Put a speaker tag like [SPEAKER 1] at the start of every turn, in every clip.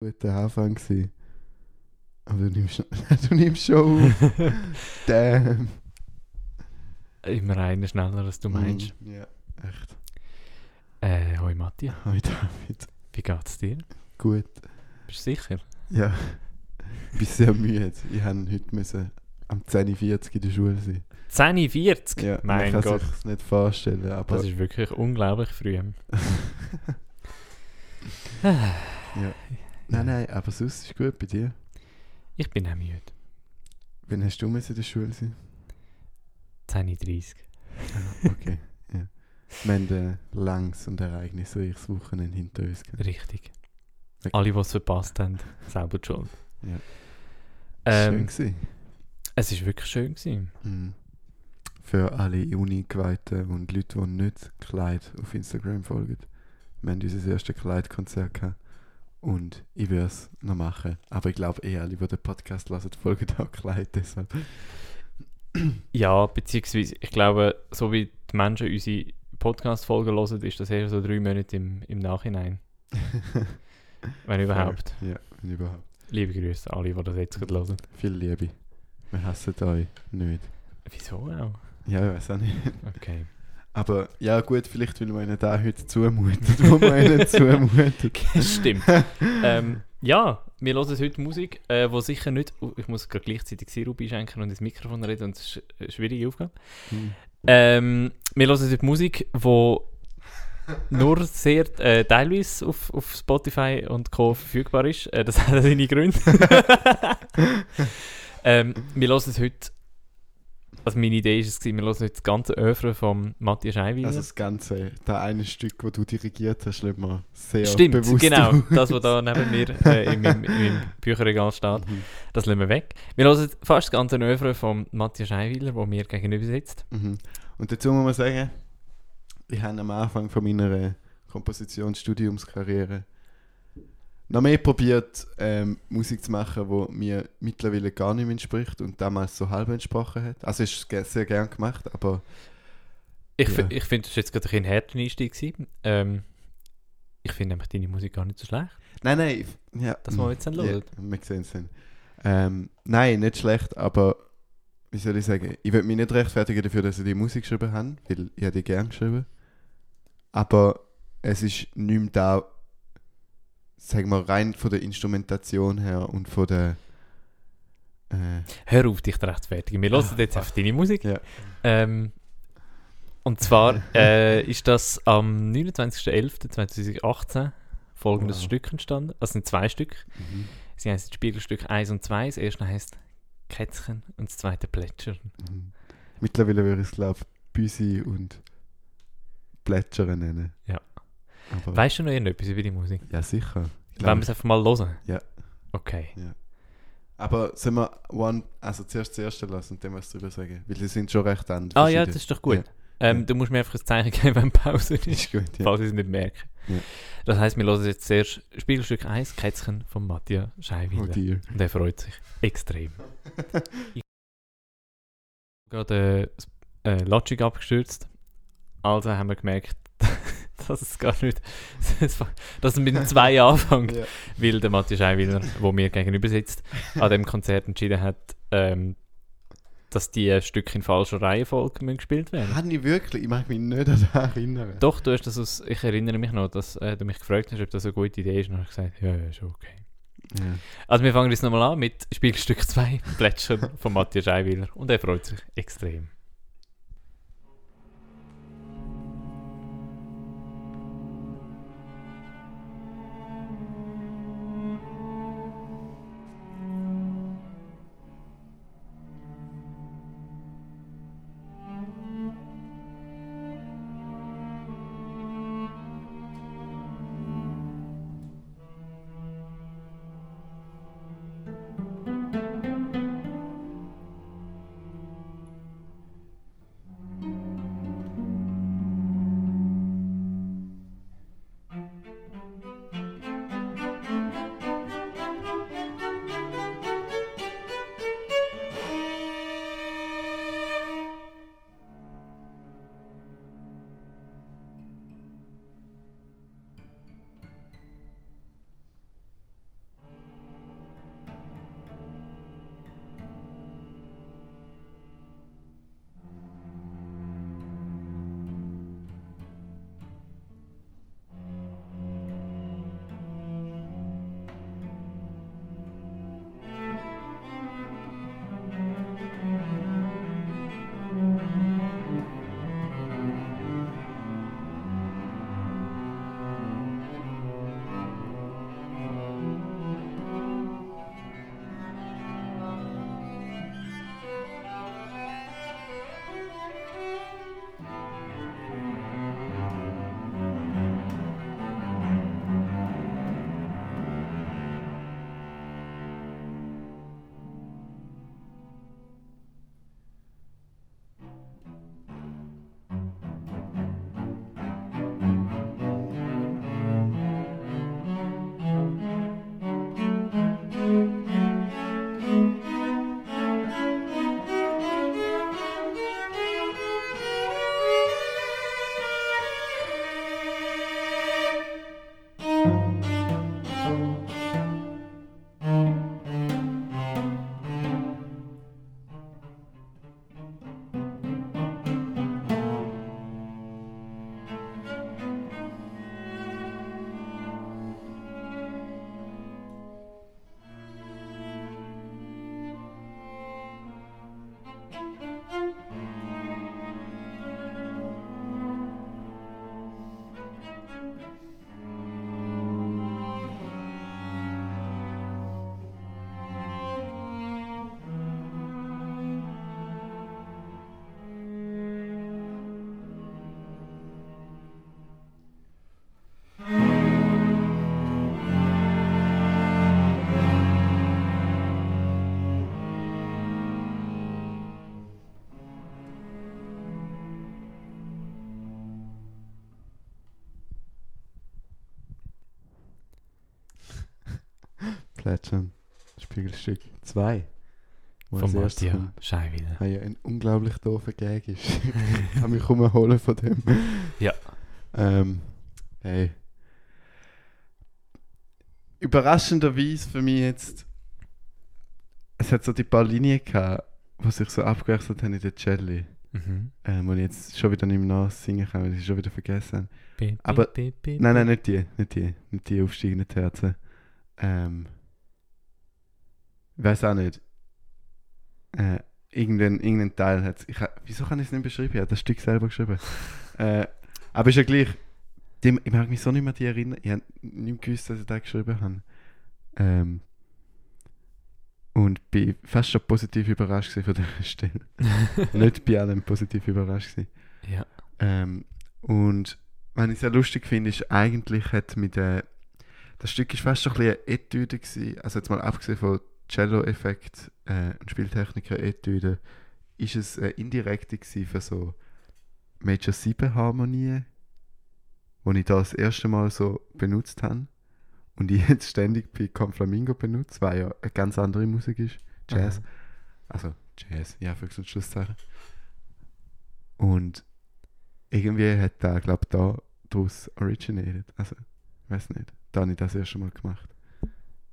[SPEAKER 1] guter Anfang gewesen. Aber du nimmst, du nimmst schon auf. Damn.
[SPEAKER 2] Immer einer schneller, als du meinst.
[SPEAKER 1] Mm, Ja, echt.
[SPEAKER 2] Äh, hoi Matthias,
[SPEAKER 1] Hi David.
[SPEAKER 2] wie geht's dir?
[SPEAKER 1] Gut.
[SPEAKER 2] Bist du sicher?
[SPEAKER 1] Ja. Ich bin sehr müde. Ich musste heute müssen am 10.40 in der Schule sein.
[SPEAKER 2] 10.40
[SPEAKER 1] Ja,
[SPEAKER 2] Mein
[SPEAKER 1] man kann
[SPEAKER 2] Gott.
[SPEAKER 1] sich nicht vorstellen, aber
[SPEAKER 2] Das ist wirklich unglaublich früh.
[SPEAKER 1] ja. Nein, nein, aber sonst ist gut bei dir.
[SPEAKER 2] Ich bin auch müde.
[SPEAKER 1] Wann hast du müssen in der Schule sein?
[SPEAKER 2] 10.30
[SPEAKER 1] Ah, okay. ja. Wir haben ein langes und ereignisreiches Wochenende hinter uns. gehabt.
[SPEAKER 2] Richtig.
[SPEAKER 1] Okay.
[SPEAKER 2] Alle, die es verpasst haben, selber schuld.
[SPEAKER 1] Ja.
[SPEAKER 2] Ähm,
[SPEAKER 1] Schön gewesen.
[SPEAKER 2] Es war wirklich schön. Gewesen.
[SPEAKER 1] Mhm. Für alle Uni-Geweihten und Leute, die nicht Kleid auf Instagram folgen. Wir haben unser erstes Kleidkonzert gehabt. Und ich würde es noch machen. Aber ich glaube, eh alle, die den Podcast hören, folgen auch Kleid. Deshalb.
[SPEAKER 2] Ja, beziehungsweise, ich glaube, so wie die Menschen unsere Podcast-Folgen hören, ist das eher so drei Monate im, im Nachhinein. Wenn überhaupt.
[SPEAKER 1] Ja, wenn überhaupt.
[SPEAKER 2] Liebe Grüße an alle, die das jetzt gerade hören.
[SPEAKER 1] Viel Liebe. Wir hassen euch nicht.
[SPEAKER 2] Wieso auch?
[SPEAKER 1] Ja, ich weiß auch nicht.
[SPEAKER 2] Okay.
[SPEAKER 1] Aber ja, gut, vielleicht will man ihnen da heute zumuten, wo man ihnen zumutet.
[SPEAKER 2] Stimmt. ähm, ja, wir hören heute Musik, äh, wo sicher nicht. Oh, ich muss gerade gleichzeitig Sirup einschenken und ins Mikrofon reden und das ist eine schwierige Aufgabe.
[SPEAKER 1] Hm.
[SPEAKER 2] Ähm, wir hören heute Musik, wo nur sehr äh, teilweise auf, auf Spotify und Co. verfügbar ist. Äh, das hat seine Gründe. ähm, wir hören heute. Also meine Idee ist es, wir hören heute das ganze Oeuvre von Matthias Scheiweiler.
[SPEAKER 1] Also das Ganze, das eine Stück, das du dirigiert hast, lässt man sehr
[SPEAKER 2] Stimmt,
[SPEAKER 1] bewusst
[SPEAKER 2] genau.
[SPEAKER 1] aus.
[SPEAKER 2] Das, was da neben mir äh, in, meinem, in meinem Bücherregal steht,
[SPEAKER 1] Mhm.
[SPEAKER 2] das lassen wir weg. Wir hören fast das ganze Oeuvre von Matthias Scheiweiler, der mir gegenüber sitzt.
[SPEAKER 1] Mhm. Und dazu muss man sagen, ich habe am Anfang von meiner Kompositionsstudiumskarriere noch mehr probiert, ähm, Musik zu machen, die mir mittlerweile gar nicht mehr entspricht und damals so halb entsprochen hat. Also es ist ge- sehr gern gemacht, aber
[SPEAKER 2] Ich,
[SPEAKER 1] Ja.
[SPEAKER 2] ich finde, das war jetzt gerade ein härter Einstieg. gewesen. Ähm, ich finde nämlich deine Musik gar nicht so schlecht.
[SPEAKER 1] nein, nein, ja,
[SPEAKER 2] Das wollen wir jetzt dann
[SPEAKER 1] ja,
[SPEAKER 2] hören.
[SPEAKER 1] wir sehen es dann. Ähm, nein, nicht schlecht, aber wie soll ich sagen, ich will mich nicht rechtfertigen dafür, dass ich die Musik geschrieben habe, weil ich habe die gern geschrieben. Aber es ist nicht mehr da, sagen wir, rein von der Instrumentation her und von der äh,
[SPEAKER 2] Hör auf, dich zu rechtfertigen. Wir hören
[SPEAKER 1] Ah,
[SPEAKER 2] jetzt einfach deine Musik.
[SPEAKER 1] Ja.
[SPEAKER 2] Ähm, und zwar äh, ist das am 29.11.2018 folgendes
[SPEAKER 1] Wow.
[SPEAKER 2] Stück entstanden. Also sind zwei Stück.
[SPEAKER 1] mhm,
[SPEAKER 2] Sie heißt Spiegelstück 1 und 2. Das erste heißt Kätzchen und das zweite Plätschern.
[SPEAKER 1] mhm. Mittlerweile würde ich es, glaube ich, Büsi und Plätschern nennen.
[SPEAKER 2] Ja.
[SPEAKER 1] Aber,
[SPEAKER 2] Weißt du noch irgendetwas über die Musik?
[SPEAKER 1] ja, sicher. Ich
[SPEAKER 2] Wollen wir es einfach mal hören?
[SPEAKER 1] Ja.
[SPEAKER 2] Okay.
[SPEAKER 1] Aber sollen wir one, also zuerst das erste lassen und dann was drüber sagen? Weil die sind schon recht anders.
[SPEAKER 2] Ah ja, das ist doch gut.
[SPEAKER 1] Ja.
[SPEAKER 2] Ähm,
[SPEAKER 1] Ja.
[SPEAKER 2] Du musst mir einfach ein Zeichen geben, wenn Pause ist,
[SPEAKER 1] ist gut. Ja.
[SPEAKER 2] falls ich es nicht merke.
[SPEAKER 1] Ja.
[SPEAKER 2] Das heisst, wir hören jetzt zuerst Spiegelstück 1, Kätzchen von Matthias
[SPEAKER 1] Oh
[SPEAKER 2] Scheiweiler.
[SPEAKER 1] dear.
[SPEAKER 2] Und er freut sich extrem. ich gerade äh, äh, Logic abgestürzt. Also haben wir gemerkt, dass es gar nicht. dass es mit dem 2 anfängt.
[SPEAKER 1] Ja.
[SPEAKER 2] Weil der Matthias Scheiweiler, der mir gegenüber sitzt, an dem Konzert entschieden hat, ähm, dass die Stücke in falscher Reihenfolge gespielt werden.
[SPEAKER 1] Habe ich wirklich? Ich mag mich nicht an das erinnern.
[SPEAKER 2] Doch, du hast das aus, ich erinnere mich noch, dass äh, du mich gefragt hast, ob das eine gute Idee ist. Und habe ich gesagt, ja, ja, ist okay.
[SPEAKER 1] Ja.
[SPEAKER 2] Also wir fangen jetzt nochmal an mit Spielstück 2, Plätschern von Matthias Scheiweiler. Und er freut sich extrem.
[SPEAKER 1] Plätschern. Spiegelstück 2. Wo
[SPEAKER 2] Von Matthias
[SPEAKER 1] kommt.
[SPEAKER 2] Schei wieder.
[SPEAKER 1] Ah ja, ein unglaublich doofer Gag ist. ich kann mich umholen von dem.
[SPEAKER 2] Ja.
[SPEAKER 1] Ähm, hey. Überraschenderweise für mich jetzt. Es hat so die paar Linien gehabt, die sich so abgewechselt haben in der Celli.
[SPEAKER 2] Mhm.
[SPEAKER 1] Ähm, und ich jetzt schon wieder nicht mehr nachsingen kann, weil ich sie schon wieder vergessen habe. Aber- Nein, nein, nicht die. Nicht die. Nicht die aufsteigenden Herzen. Ähm. Ich weiß auch nicht. Äh, irgendein, irgendein Teil hat ha- Wieso kann ich es nicht beschreiben? Ich habe das Stück selber geschrieben. äh, aber ist ja gleich. Die, ich mag mich so nicht mehr die erinnern. Ich habe nicht gewusst, dass ich das geschrieben habe. Ähm, und bin fast schon positiv überrascht von dieser Stelle. nicht bei allem positiv überrascht gewesen.
[SPEAKER 2] Ja.
[SPEAKER 1] Ähm, und was ich sehr lustig finde, ist eigentlich hat mit äh, das Stück ist fast schon ein bisschen eine Etüde gewesen. Also jetzt mal abgesehen von Cello-Effekt äh, und Spieltechniker-Etüde, ist es äh, indirekt für so Major 7 Harmonien, wo ich da das erste Mal so benutzt habe und ich jetzt ständig bei Conflamingo benutze, weil ja eine ganz andere Musik ist, Jazz.
[SPEAKER 2] Aha.
[SPEAKER 1] Also Jazz, ja, für und Schlusszeichen. Und irgendwie hat da, glaube ich, da daraus originated. Also, ich weiß nicht. Da habe ich das erste Mal gemacht.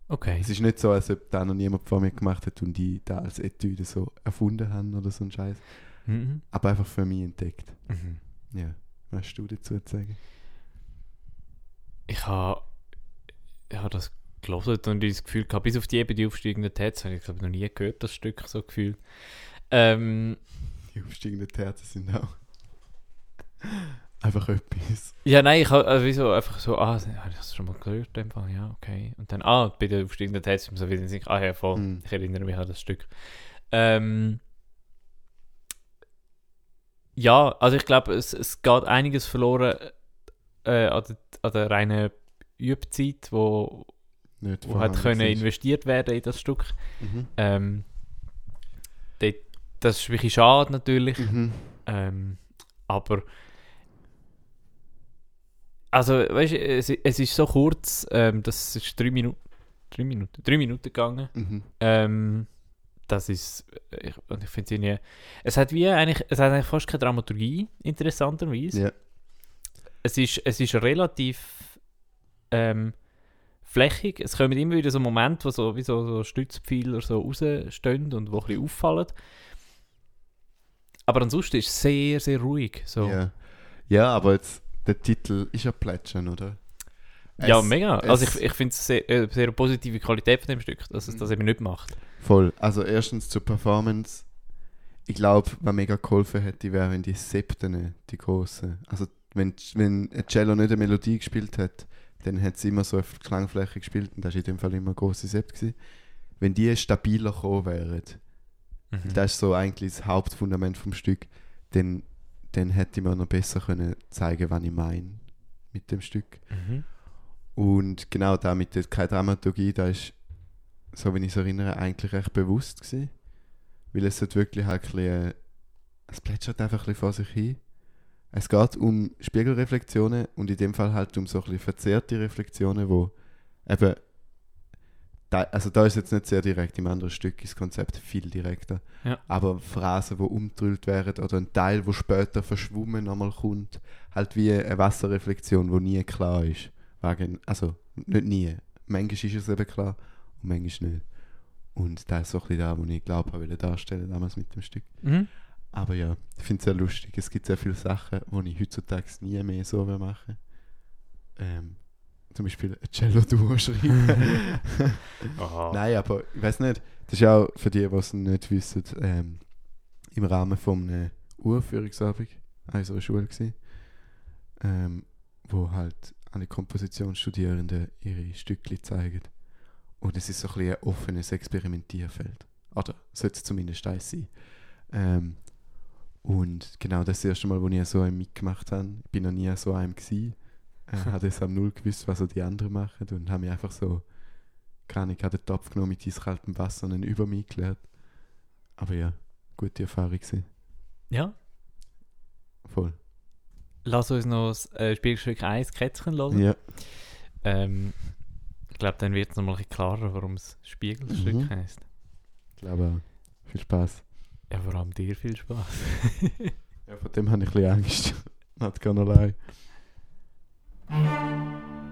[SPEAKER 2] Okay.
[SPEAKER 1] Es ist nicht so, als ob da noch niemand vor mir gemacht hat und die da als Etüde so erfunden haben oder so ein Scheiß.
[SPEAKER 2] Mhm.
[SPEAKER 1] Aber einfach für mich entdeckt.
[SPEAKER 2] Mhm.
[SPEAKER 1] Ja. Was hast du dazu zu sagen?
[SPEAKER 2] Ich habe ich hab das gelesen und das Gefühl gehabt, bis auf die eben die aufsteigenden Täts, habe ich glaube noch nie gehört, das Stück so gefühlt. Ähm,
[SPEAKER 1] Die aufsteigenden Herzen sind auch einfach etwas.
[SPEAKER 2] ja, nein, ich habe also wieso einfach so, ah, habe ich das schon mal gehört? in dem Fall? Ja, okay. Und dann, ah, bei der aufsteigenden mir so wieder in ah ja, voll,
[SPEAKER 1] Mhm.
[SPEAKER 2] ich erinnere mich an das Stück. Ähm, ja, also ich glaube, es, es geht einiges verloren äh, an, der, an der reinen Übzeit, wo,
[SPEAKER 1] Nicht
[SPEAKER 2] wo hat können
[SPEAKER 1] ist.
[SPEAKER 2] investiert werden in das Stück.
[SPEAKER 1] Mhm.
[SPEAKER 2] Ähm, dort, das ist wirklich schade natürlich,
[SPEAKER 1] Mhm.
[SPEAKER 2] ähm, aber also weißt du, es, es ist so kurz, ähm, das ist drei Minuten, drei Minuten, drei Minuten gegangen.
[SPEAKER 1] Mhm.
[SPEAKER 2] Ähm, das ist, ich, und ich finde es irgendwie, es hat wie eigentlich, es hat eigentlich fast keine Dramaturgie, interessanterweise.
[SPEAKER 1] Ja.
[SPEAKER 2] Es ist, es ist relativ ähm, flächig. Es kommen immer wieder so Momente, wo so, wie so, so Stützpfeiler so rausstehen und wo ein bisschen auffallen. Aber ansonsten ist es sehr, sehr ruhig. So.
[SPEAKER 1] Ja. ja, aber jetzt, der Titel ist ja Plätschern, oder?
[SPEAKER 2] Ja,
[SPEAKER 1] Es-
[SPEAKER 2] mega. also
[SPEAKER 1] es-
[SPEAKER 2] ich, ich finde es sehr, äh, sehr positive Qualität von dem Stück, dass es
[SPEAKER 1] Mhm.
[SPEAKER 2] das eben nicht macht.
[SPEAKER 1] Voll. Also erstens zur Performance. Ich glaube, was mega geholfen hätte, wäre, wenn die Septene, die großen, also wenn, wenn ein Cello nicht eine Melodie gespielt hat, dann hat sie immer so auf die Klangfläche gespielt und das war in dem Fall immer eine große Sept. Gewesen. Wenn die stabiler gekommen wären,
[SPEAKER 2] Mhm.
[SPEAKER 1] das ist so eigentlich das Hauptfundament vom Stück, dann, dann hätte ich mir noch besser können zeigen, was ich meine mit dem Stück.
[SPEAKER 2] Mhm.
[SPEAKER 1] Und genau da mit der keine Dramaturgie, da ist, so wie ich es erinnere, eigentlich recht bewusst gewesen. Weil es hat wirklich halt ein bisschen, es plätschert einfach ein bisschen vor sich hin. Es geht um Spiegelreflexionen und in dem Fall halt um so ein bisschen verzerrte Reflexionen, wo eben, da, also da ist jetzt nicht sehr direkt, im anderen Stück ist das Konzept viel direkter.
[SPEAKER 2] Ja.
[SPEAKER 1] Aber Phrasen, die umgedrückt werden oder ein Teil, wo später verschwommen nochmal kommt, halt wie eine Wasserreflexion, wo nie klar ist. Wegen, also nicht nie. Manchmal ist es eben klar und manchmal nicht. Und das ist so ein bisschen da, was ich glaube, ich wollte darstellen damals mit dem Stück.
[SPEAKER 2] Mhm.
[SPEAKER 1] Aber ja, ich finde es sehr lustig. Es gibt sehr viele Sachen, die ich heutzutage nie mehr so machen. Ähm, zum Beispiel ein Cello-Duo schreiben. Nein, aber ich weiß nicht. Das ist auch für die, die es nicht wissen, ähm, im Rahmen von einem Uraufführungsabend an unserer Schule gewesen, ähm, wo halt alle Kompositionsstudierenden ihre Stücke zeigen. Und es ist so ein, bisschen ein offenes Experimentierfeld. Oder sollte es zumindest eins sein. Ähm, und genau das erste Mal, wo ich so einem mitgemacht habe, ich bin noch nie so einem gewesen, äh, habe es am Null gewusst, was die anderen machen und habe mich einfach so, keine Ahnung, den Topf genommen mit eiskaltem Wasser und dann über mich gelernt. Aber ja, gute Erfahrung gewesen.
[SPEAKER 2] Ja,
[SPEAKER 1] Voll.
[SPEAKER 2] lass uns noch das äh, Spielstück 1 Kätzchen hören.
[SPEAKER 1] Ja.
[SPEAKER 2] Ähm, Ich glaube, dann wird es nochmal ein bisschen klarer, warum es Spiegelstück
[SPEAKER 1] Mhm.
[SPEAKER 2] heisst.
[SPEAKER 1] Ich glaube auch. Viel Spaß.
[SPEAKER 2] Ja, vor allem dir viel Spaß.
[SPEAKER 1] Ja, von dem habe ich ein bisschen Angst. Not gonna lie. うん。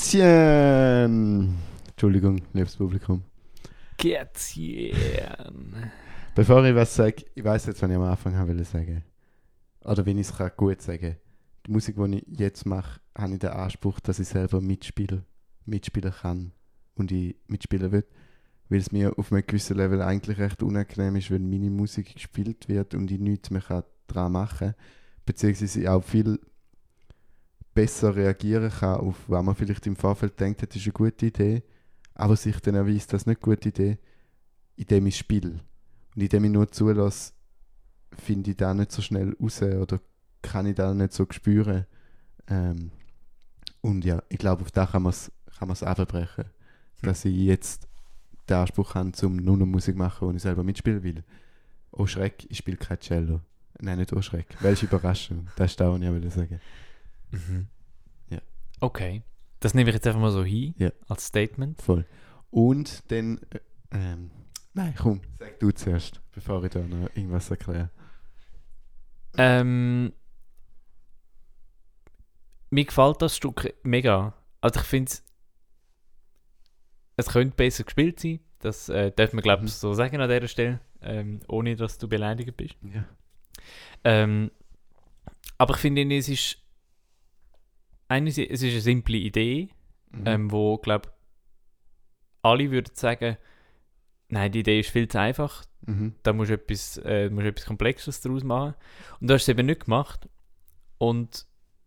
[SPEAKER 1] Kätzchen! Entschuldigung, liebes Publikum.
[SPEAKER 2] Kätzchen.
[SPEAKER 1] Bevor ich was sage, ich weiß jetzt, was ich am Anfang haben will sagen. Oder wenn ich es kann gut sagen Die Musik, die ich jetzt mache, habe ich den Anspruch, dass ich selber mitspiele, mitspielen kann und ich mitspielen will. Weil es mir auf einem gewissen Level eigentlich recht unangenehm ist, wenn meine Musik gespielt wird und ich nichts mehr kann daran machen kann. Beziehungsweise ich auch viel besser reagieren kann auf, was man vielleicht im Vorfeld denkt, das ist eine gute Idee, aber sich dann erweist, das ist nicht eine gute Idee, indem ich spiele. Und indem ich nur zulasse, finde ich da nicht so schnell raus oder kann ich da nicht so spüren. Ähm, und ja, ich glaube, auf da kann man es kann man's abbrechen. Dass ich jetzt den Anspruch habe, zum nur noch Musik machen, wo ich selber mitspielen will. Oh Schreck, ich spiele kein Cello. Nein, nicht oh Schreck. Welche Überraschung. Das ist das, was ich sagen.
[SPEAKER 2] Mhm.
[SPEAKER 1] Ja.
[SPEAKER 2] Okay. Das nehme ich jetzt einfach mal so hin,
[SPEAKER 1] Ja.
[SPEAKER 2] als Statement.
[SPEAKER 1] Voll. Und dann, äh, ähm, nein, komm, sag du zuerst, bevor ich da noch irgendwas erkläre.
[SPEAKER 2] Ähm, mir gefällt das Stück mega. Also ich finde es, es könnte besser gespielt sein. Das äh, darf man glaube
[SPEAKER 1] Mhm.
[SPEAKER 2] ich so sagen an dieser Stelle, ähm, ohne dass du beleidigt bist.
[SPEAKER 1] Ja.
[SPEAKER 2] Ähm, aber ich finde, es ist einerseits, es ist eine simple Idee,
[SPEAKER 1] Mhm.
[SPEAKER 2] ähm, wo glaube alle würden sagen, nein, die Idee ist viel zu einfach.
[SPEAKER 1] Mhm.
[SPEAKER 2] da musst du etwas, äh, musst etwas Komplexes daraus machen. Und du hast es eben nicht gemacht. Und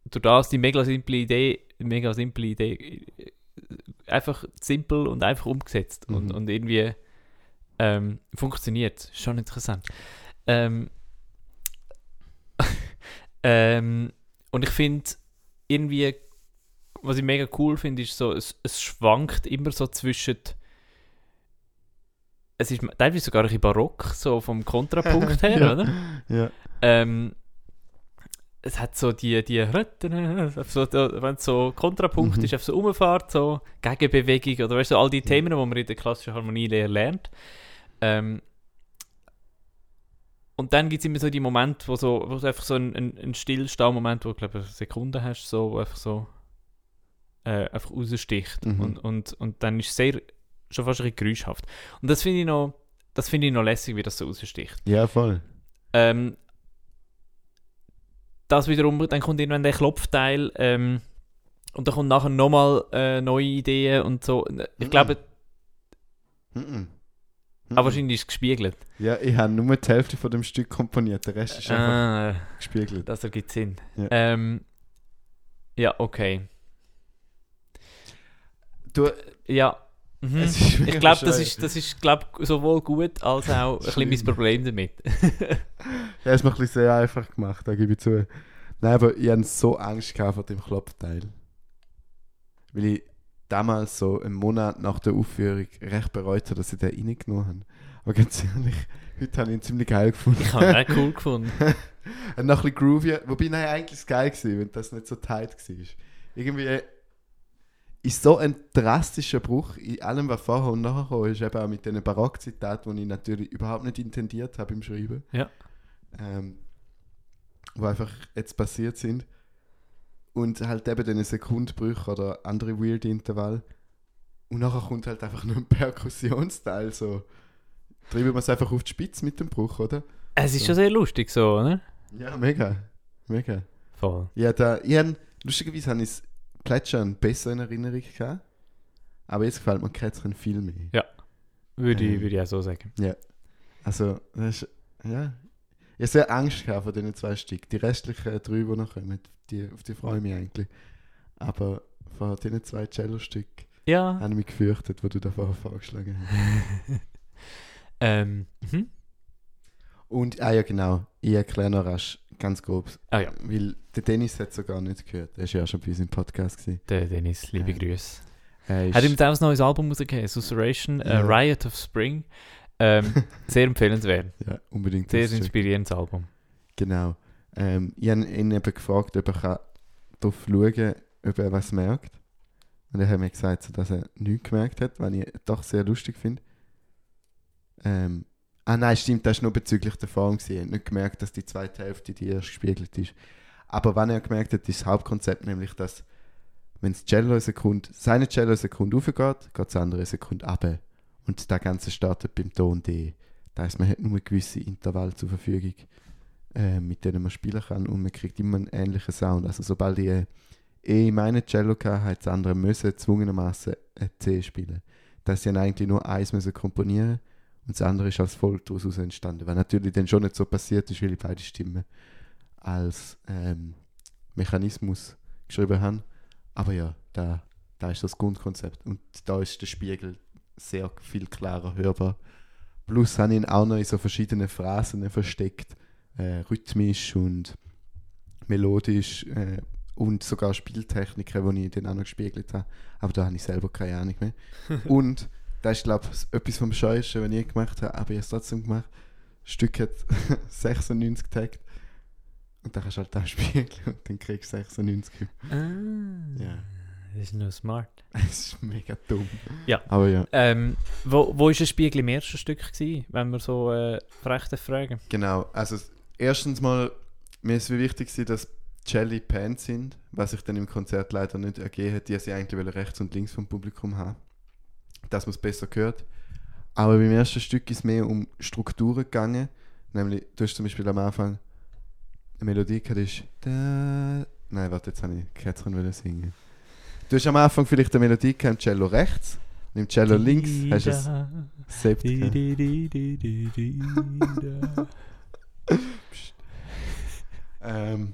[SPEAKER 2] durch das die mega simple Idee, mega simple Idee, äh, einfach simpel und einfach umgesetzt. Und,
[SPEAKER 1] Mhm.
[SPEAKER 2] und irgendwie ähm, funktioniert. Schon interessant. Ähm, ähm, und ich finde irgendwie, was ich mega cool finde, ist so, es, es schwankt immer so zwischen es ist teilweise sogar ein bisschen barock, so vom Kontrapunkt her,
[SPEAKER 1] Ja.
[SPEAKER 2] oder?
[SPEAKER 1] Ja.
[SPEAKER 2] Ähm, es hat so die, die so, wenn es so Kontrapunkt
[SPEAKER 1] Mhm.
[SPEAKER 2] ist, auf so Umfahrt, so Gegenbewegung oder weißt du, all die Themen, die man in der klassischen Harmonielehre lernt. Ähm, und dann gibt es immer so die Momente, wo, so, wo du einfach so ein, ein, ein Stillstehmoment, wo du glaube ich eine Sekunde hast, so, wo einfach so äh, einfach raussticht.
[SPEAKER 1] Mhm.
[SPEAKER 2] Und, und, und dann ist es sehr, schon fast ein bisschen geräuschhaft. Und das finde ich noch, das finde ich noch lässig, wie das so raussticht.
[SPEAKER 1] ja, voll.
[SPEAKER 2] Ähm, das wiederum, dann kommt irgendwann der Klopfteil ähm, und dann kommt nachher nochmal äh, neue Ideen und so. Ich
[SPEAKER 1] Mhm.
[SPEAKER 2] glaube,
[SPEAKER 1] Mhm.
[SPEAKER 2] aber wahrscheinlich ist es gespiegelt.
[SPEAKER 1] Ja, ich habe nur die Hälfte von dem Stück komponiert, der Rest ist einfach
[SPEAKER 2] Ah,
[SPEAKER 1] gespiegelt.
[SPEAKER 2] das ergibt Sinn.
[SPEAKER 1] Ja.
[SPEAKER 2] Ähm, ja, okay.
[SPEAKER 1] Du,
[SPEAKER 2] Ja. Mhm.
[SPEAKER 1] es ist
[SPEAKER 2] Ich
[SPEAKER 1] mega
[SPEAKER 2] glaube, das ist, das ist glaub, sowohl gut als auch ein bisschen mein
[SPEAKER 1] Schlimm.
[SPEAKER 2] Problem damit.
[SPEAKER 1] Ja, es mir ein bisschen sehr einfach gemacht, da gebe ich zu. Nein, aber ich hatte so Angst gehabt vor dem Klopfteil. Weil ich damals so einen Monat nach der Aufführung recht bereut habe, dass ich den reingenommen habe. Aber ganz ehrlich, heute habe ich ihn ziemlich geil gefunden.
[SPEAKER 2] Ich habe ihn auch cool gefunden.
[SPEAKER 1] Und noch ein bisschen groovy. Wobei, nein, eigentlich ist es geil gewesen, wenn das nicht so tight war. Irgendwie ist so ein drastischer Bruch in allem, was vorher und nachher kam, ist eben auch mit diesen Barockzitaten, die ich natürlich überhaupt nicht intendiert habe im Schreiben.
[SPEAKER 2] Ja.
[SPEAKER 1] Ähm, wo einfach jetzt passiert sind. Und halt eben diese Sekundbrüche oder andere weird Intervall. Und nachher kommt halt einfach nur ein Perkussionsteil, so. Treiben wir es einfach auf die Spitze mit dem Bruch, oder?
[SPEAKER 2] Es ist
[SPEAKER 1] So.
[SPEAKER 2] schon sehr lustig so, oder?
[SPEAKER 1] Ja, mega. Mega.
[SPEAKER 2] Voll.
[SPEAKER 1] Ja, da, ich hab, lustigerweise habe ich das Plätschern besser in Erinnerung gehabt. Aber jetzt gefällt mir Kätzchen viel mehr.
[SPEAKER 2] Würde,
[SPEAKER 1] Ähm.
[SPEAKER 2] ich, würde ich auch so sagen.
[SPEAKER 1] Also, das ist, ja. Ich habe sehr Angst gehabt vor diesen zwei Stück. Die restlichen drei, die noch kommen, die, auf die freue ich mich eigentlich. Aber vor diesen zwei Cello-Stück
[SPEAKER 2] Ja.
[SPEAKER 1] habe ich mich gefürchtet, wo du da vorher vorgeschlagen hast.
[SPEAKER 2] ähm, mhm.
[SPEAKER 1] Und, ah ja, genau. Ich erkläre noch rasch, ganz grob.
[SPEAKER 2] Ah ja.
[SPEAKER 1] Weil der Dennis hat sogar nicht gehört. Der war ja auch schon bei uns im Podcast. Gewesen.
[SPEAKER 2] Der Dennis, liebe
[SPEAKER 1] Ähm,
[SPEAKER 2] Grüße.
[SPEAKER 1] Er
[SPEAKER 2] Hat ihm auch ein neues Album rausgegeben, Susurration, äh,
[SPEAKER 1] Ja.
[SPEAKER 2] Riot of Spring. Ähm, sehr empfehlenswert.
[SPEAKER 1] ja, unbedingt.
[SPEAKER 2] Sehr inspirierendes Album.
[SPEAKER 1] Genau. Ähm, ich habe ihn eben gefragt, ob er darauf schauen kann, ob er was merkt. Und er hat mir gesagt, so, dass er nichts gemerkt hat, was ich doch sehr lustig finde. Ähm, ah nein, stimmt, das war nur bezüglich der Form. Er hat nicht gemerkt, dass die zweite Hälfte die erst gespiegelt ist. Aber wenn er gemerkt hat, ist das Hauptkonzept nämlich, dass wenn das Cello eine Sekunde, seine Cello eine Sekunde raufgeht, geht das andere eine Sekunde runter. Und das Ganze startet beim Ton D. Das heisst, man hat nur gewisse Intervalle zur Verfügung äh, mit denen man spielen kann und man kriegt immer einen ähnlichen Sound. Also sobald ich äh, in meinem Cello hatte, hat das andere müssen gezwungenermaßen ein C spielen. Das sie eigentlich nur eins müssen komponieren und das andere ist als Folge daraus entstanden. Was natürlich dann schon nicht so passiert ist, weil ich beide Stimmen als ähm, Mechanismus geschrieben habe. Aber ja, da, da ist das Grundkonzept und da ist der Spiegel sehr viel klarer hörbar. Plus habe ich ihn auch noch in so verschiedenen Phrasen versteckt äh, rhythmisch und melodisch äh, und sogar Spieltechniken, die ich dann auch noch gespiegelt habe. Aber da habe ich selber keine Ahnung mehr. und Das ist, glaube ich, etwas vom Scheuersten, was ich gemacht habe, aber ich habe es trotzdem gemacht. Das Stück hat 96 getaggt. Und dann kannst du halt da spiegeln und dann kriegst du 96.
[SPEAKER 2] Ah,
[SPEAKER 1] Ja.
[SPEAKER 2] Das ist nur smart.
[SPEAKER 1] Das ist mega dumm.
[SPEAKER 2] Ja.
[SPEAKER 1] Aber ja,
[SPEAKER 2] Ähm, wo, wo ist ein Spiegel im ersten Stück gewesen, wenn wir so äh, frech fragen?
[SPEAKER 1] genau. Also, erstens mal, mir ist es wichtig, gewesen, dass Jelly Pants sind, was sich dann im Konzert leider nicht ergeben hat. Die sie eigentlich rechts und links vom Publikum haben. Dass man es besser hört. Aber beim ersten Stück ist es mehr um Strukturen gegangen. Nämlich, du hast zum Beispiel am Anfang eine Melodie gehabt, die ist. Da, nein, warte, jetzt habe ich wollen singen. Du hast am Anfang vielleicht eine Melodie gehabt, Cello rechts. Und im Cello links hast du es Sept. Ähm,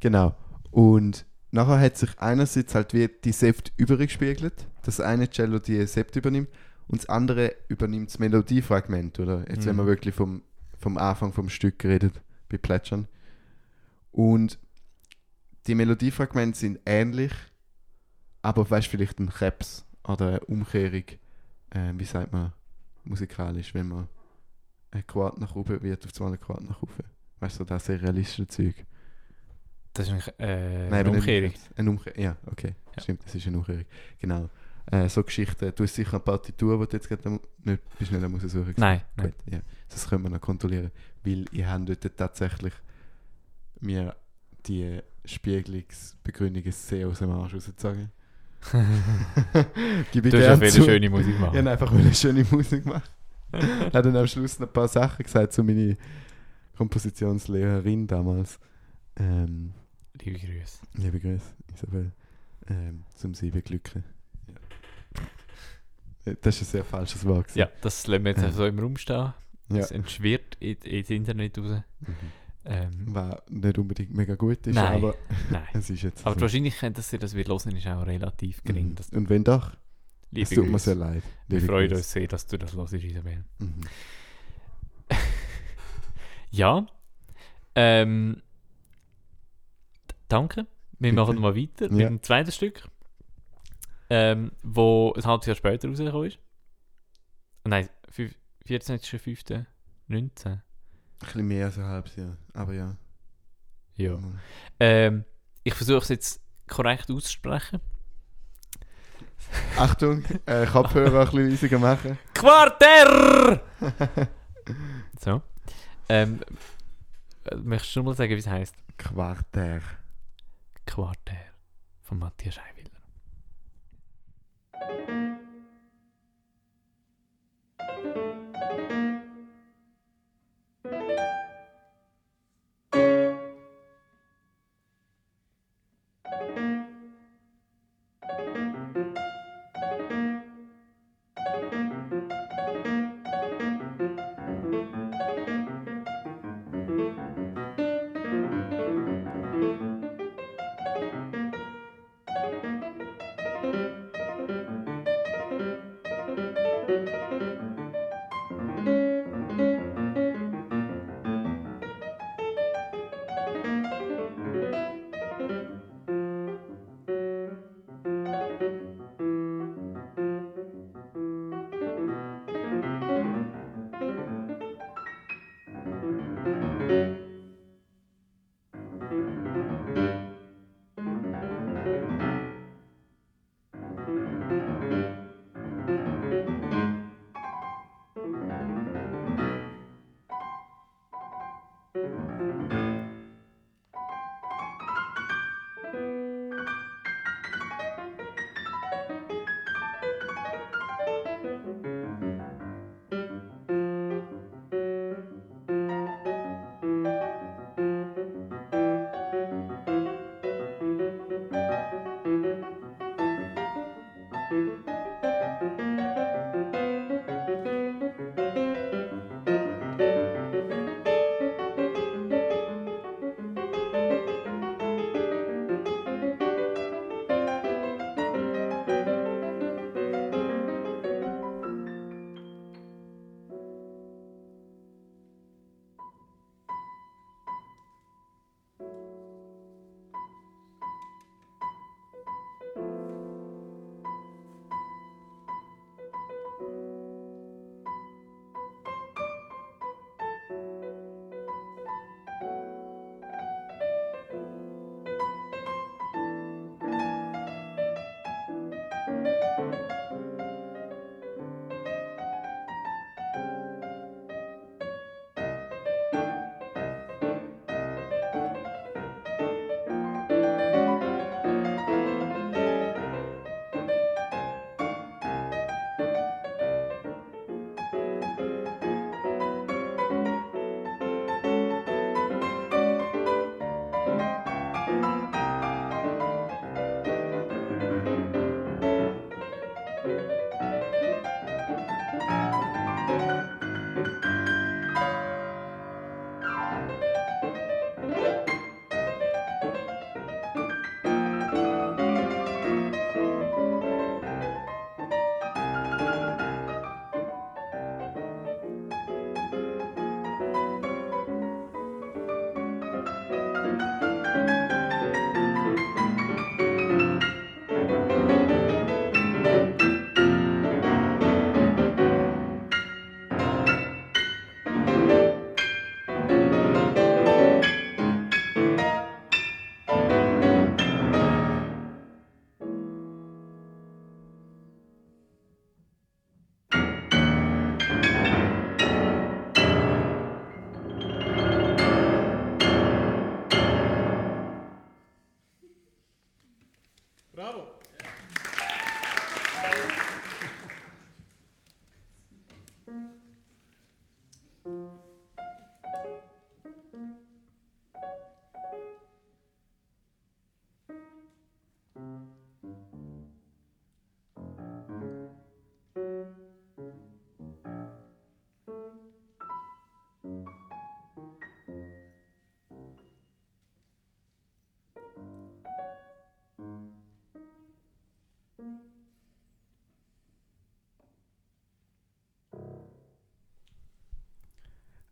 [SPEAKER 1] genau. Und nachher hat sich einerseits halt wie die Sept übergespiegelt. Das eine Cello die Sept übernimmt und das andere übernimmt das Melodiefragment, oder? Jetzt, wenn man
[SPEAKER 2] Mhm.
[SPEAKER 1] wirklich vom, vom Anfang vom Stück redet, bei Plätschern. Und die Melodiefragmente sind ähnlich, aber weißt vielleicht ein Krebs oder eine Umkehrung, äh, wie sagt man, musikalisch, wenn man ein Quart nach oben wird, auf zwei ein Quart nach oben. Weißt du, das sehr realistische Zeug.
[SPEAKER 2] Das ist eigentlich äh,
[SPEAKER 1] Nein,
[SPEAKER 2] eine Umkehrung.
[SPEAKER 1] Eine Umkehrung, ja, okay.
[SPEAKER 2] Ja.
[SPEAKER 1] Stimmt, das ist eine Umkehrung. Genau. Äh, so Geschichten. Du hast sicher eine Partitur, die du jetzt gerade nicht, bist nicht am raussuchen.
[SPEAKER 2] Nein, nein.
[SPEAKER 1] Gut, ja. Das können wir noch kontrollieren. Weil ich habe dort tatsächlich mir die Spiegelungsbegründungen sehr aus dem Arsch rausgezogen. Gib ich
[SPEAKER 2] Du hast
[SPEAKER 1] zu.
[SPEAKER 2] schöne Musik
[SPEAKER 1] Ich
[SPEAKER 2] machen.
[SPEAKER 1] habe einfach eine schöne Musik gemacht. Ich habe dann am Schluss noch ein paar Sachen gesagt zu meiner Kompositionslehrerin damals. Ähm,
[SPEAKER 2] Liebe Grüße.
[SPEAKER 1] liebe Grüße, Isabel. Ähm, zum sie beglücken. Ja. Äh, Das ist ein sehr falsches Wort.
[SPEAKER 2] Ja, das lassen wir jetzt
[SPEAKER 1] Ja.
[SPEAKER 2] so im Raum stehen.
[SPEAKER 1] ja.
[SPEAKER 2] Das entschwirrt in, ins Internet raus.
[SPEAKER 1] Mhm.
[SPEAKER 2] Ähm,
[SPEAKER 1] Was nicht unbedingt mega gut ist,
[SPEAKER 2] Nein.
[SPEAKER 1] aber
[SPEAKER 2] nein.
[SPEAKER 1] es ist jetzt
[SPEAKER 2] Aber die
[SPEAKER 1] so.
[SPEAKER 2] Wahrscheinlichkeit, dass ihr das wird hören, ist auch relativ gering.
[SPEAKER 1] Mhm. Und wenn doch,
[SPEAKER 2] liebe
[SPEAKER 1] es tut mir sehr leid.
[SPEAKER 2] Wir freuen uns sehr, dass du das hörst, Isabel.
[SPEAKER 1] Mhm.
[SPEAKER 2] Ja. Ähm, danke. Wir machen mal weiter mit
[SPEAKER 1] Ja.
[SPEAKER 2] dem zweiten Stück, ähm, wo ein halbes Jahr später rausgekommen ist. Nein, fünf- 14.05.19.
[SPEAKER 1] Ein bisschen mehr als ein halbes Jahr, aber ja.
[SPEAKER 2] Ja.
[SPEAKER 1] Genau.
[SPEAKER 2] Ähm, ich versuche es jetzt korrekt auszusprechen.
[SPEAKER 1] Achtung, äh, Kopfhörer ein bisschen leiser machen.
[SPEAKER 2] Quarter! so. Ähm, äh, möchtest du mal sagen, wie es heisst?
[SPEAKER 1] Quarter.
[SPEAKER 2] Quarter von Matthias Scheiwiller.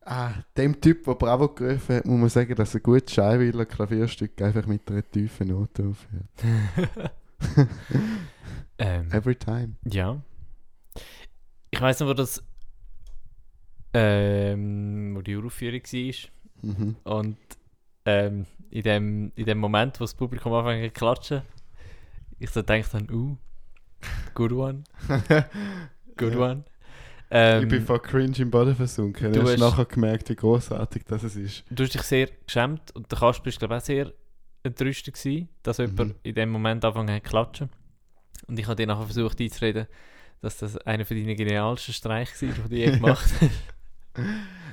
[SPEAKER 1] Ah, dem Typ, der Bravo gerufen hat, muss man sagen, dass ein gutes Scheinweiler Klavierstück einfach mit einer tiefen Note aufhört.
[SPEAKER 2] ähm,
[SPEAKER 1] Every time.
[SPEAKER 2] ja. Ich weiß noch, wo das. Ähm, wo die Uraufführung war.
[SPEAKER 1] Mhm.
[SPEAKER 2] Und ähm, in, dem, in dem Moment, wo das Publikum anfängt zu klatschen, ich so denke dann, uh, good one, good one. Ähm,
[SPEAKER 1] ich bin von cringe im Boden versunken.
[SPEAKER 2] du
[SPEAKER 1] hast
[SPEAKER 2] hast-
[SPEAKER 1] nachher gemerkt, wie großartig das es ist.
[SPEAKER 2] du hast dich sehr geschämt und der Kasper war glaube ich auch sehr entrüstet gewesen, dass
[SPEAKER 1] Mhm.
[SPEAKER 2] jemand in dem Moment angefangen hat zu klatschen. Und ich habe dir nachher versucht einzureden, dass das einer von deinen genialsten Streiche war, die du je gemacht hast.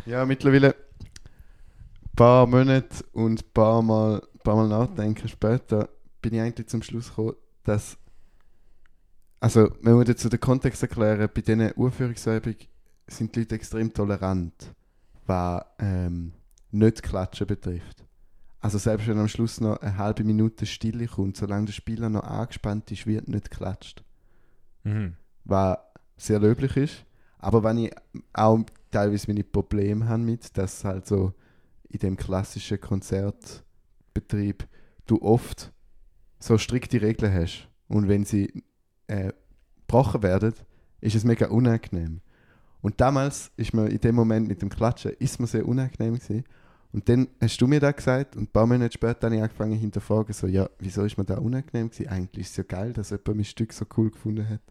[SPEAKER 1] Ja, mittlerweile ein paar Monate und ein paar Mal, paar Mal nachdenken später bin ich eigentlich zum Schluss gekommen, dass also, wenn wir jetzt den Kontext erklären, bei diesen Urführungsübungen sind die Leute extrem tolerant, was ähm, nicht Klatschen betrifft. Also selbst wenn am Schluss noch eine halbe Minute Stille kommt, solange der Spieler noch angespannt ist, wird nicht geklatscht.
[SPEAKER 2] Mhm.
[SPEAKER 1] was sehr löblich ist. Aber wenn ich auch teilweise meine Probleme habe mit, dass halt so in dem klassischen Konzertbetrieb du oft so strikte Regeln hast. Und wenn sie äh, gebrochen werden, ist es mega unangenehm. Und damals ist mir in dem Moment mit dem Klatschen ist mir sehr unangenehm gewesen. Und dann hast du mir da gesagt und ein paar Monate später habe ich angefangen hinterfragen, so, ja, wieso ist mir da unangenehm gewesen? Eigentlich ist es ja geil, dass jemand mein Stück so cool gefunden hat,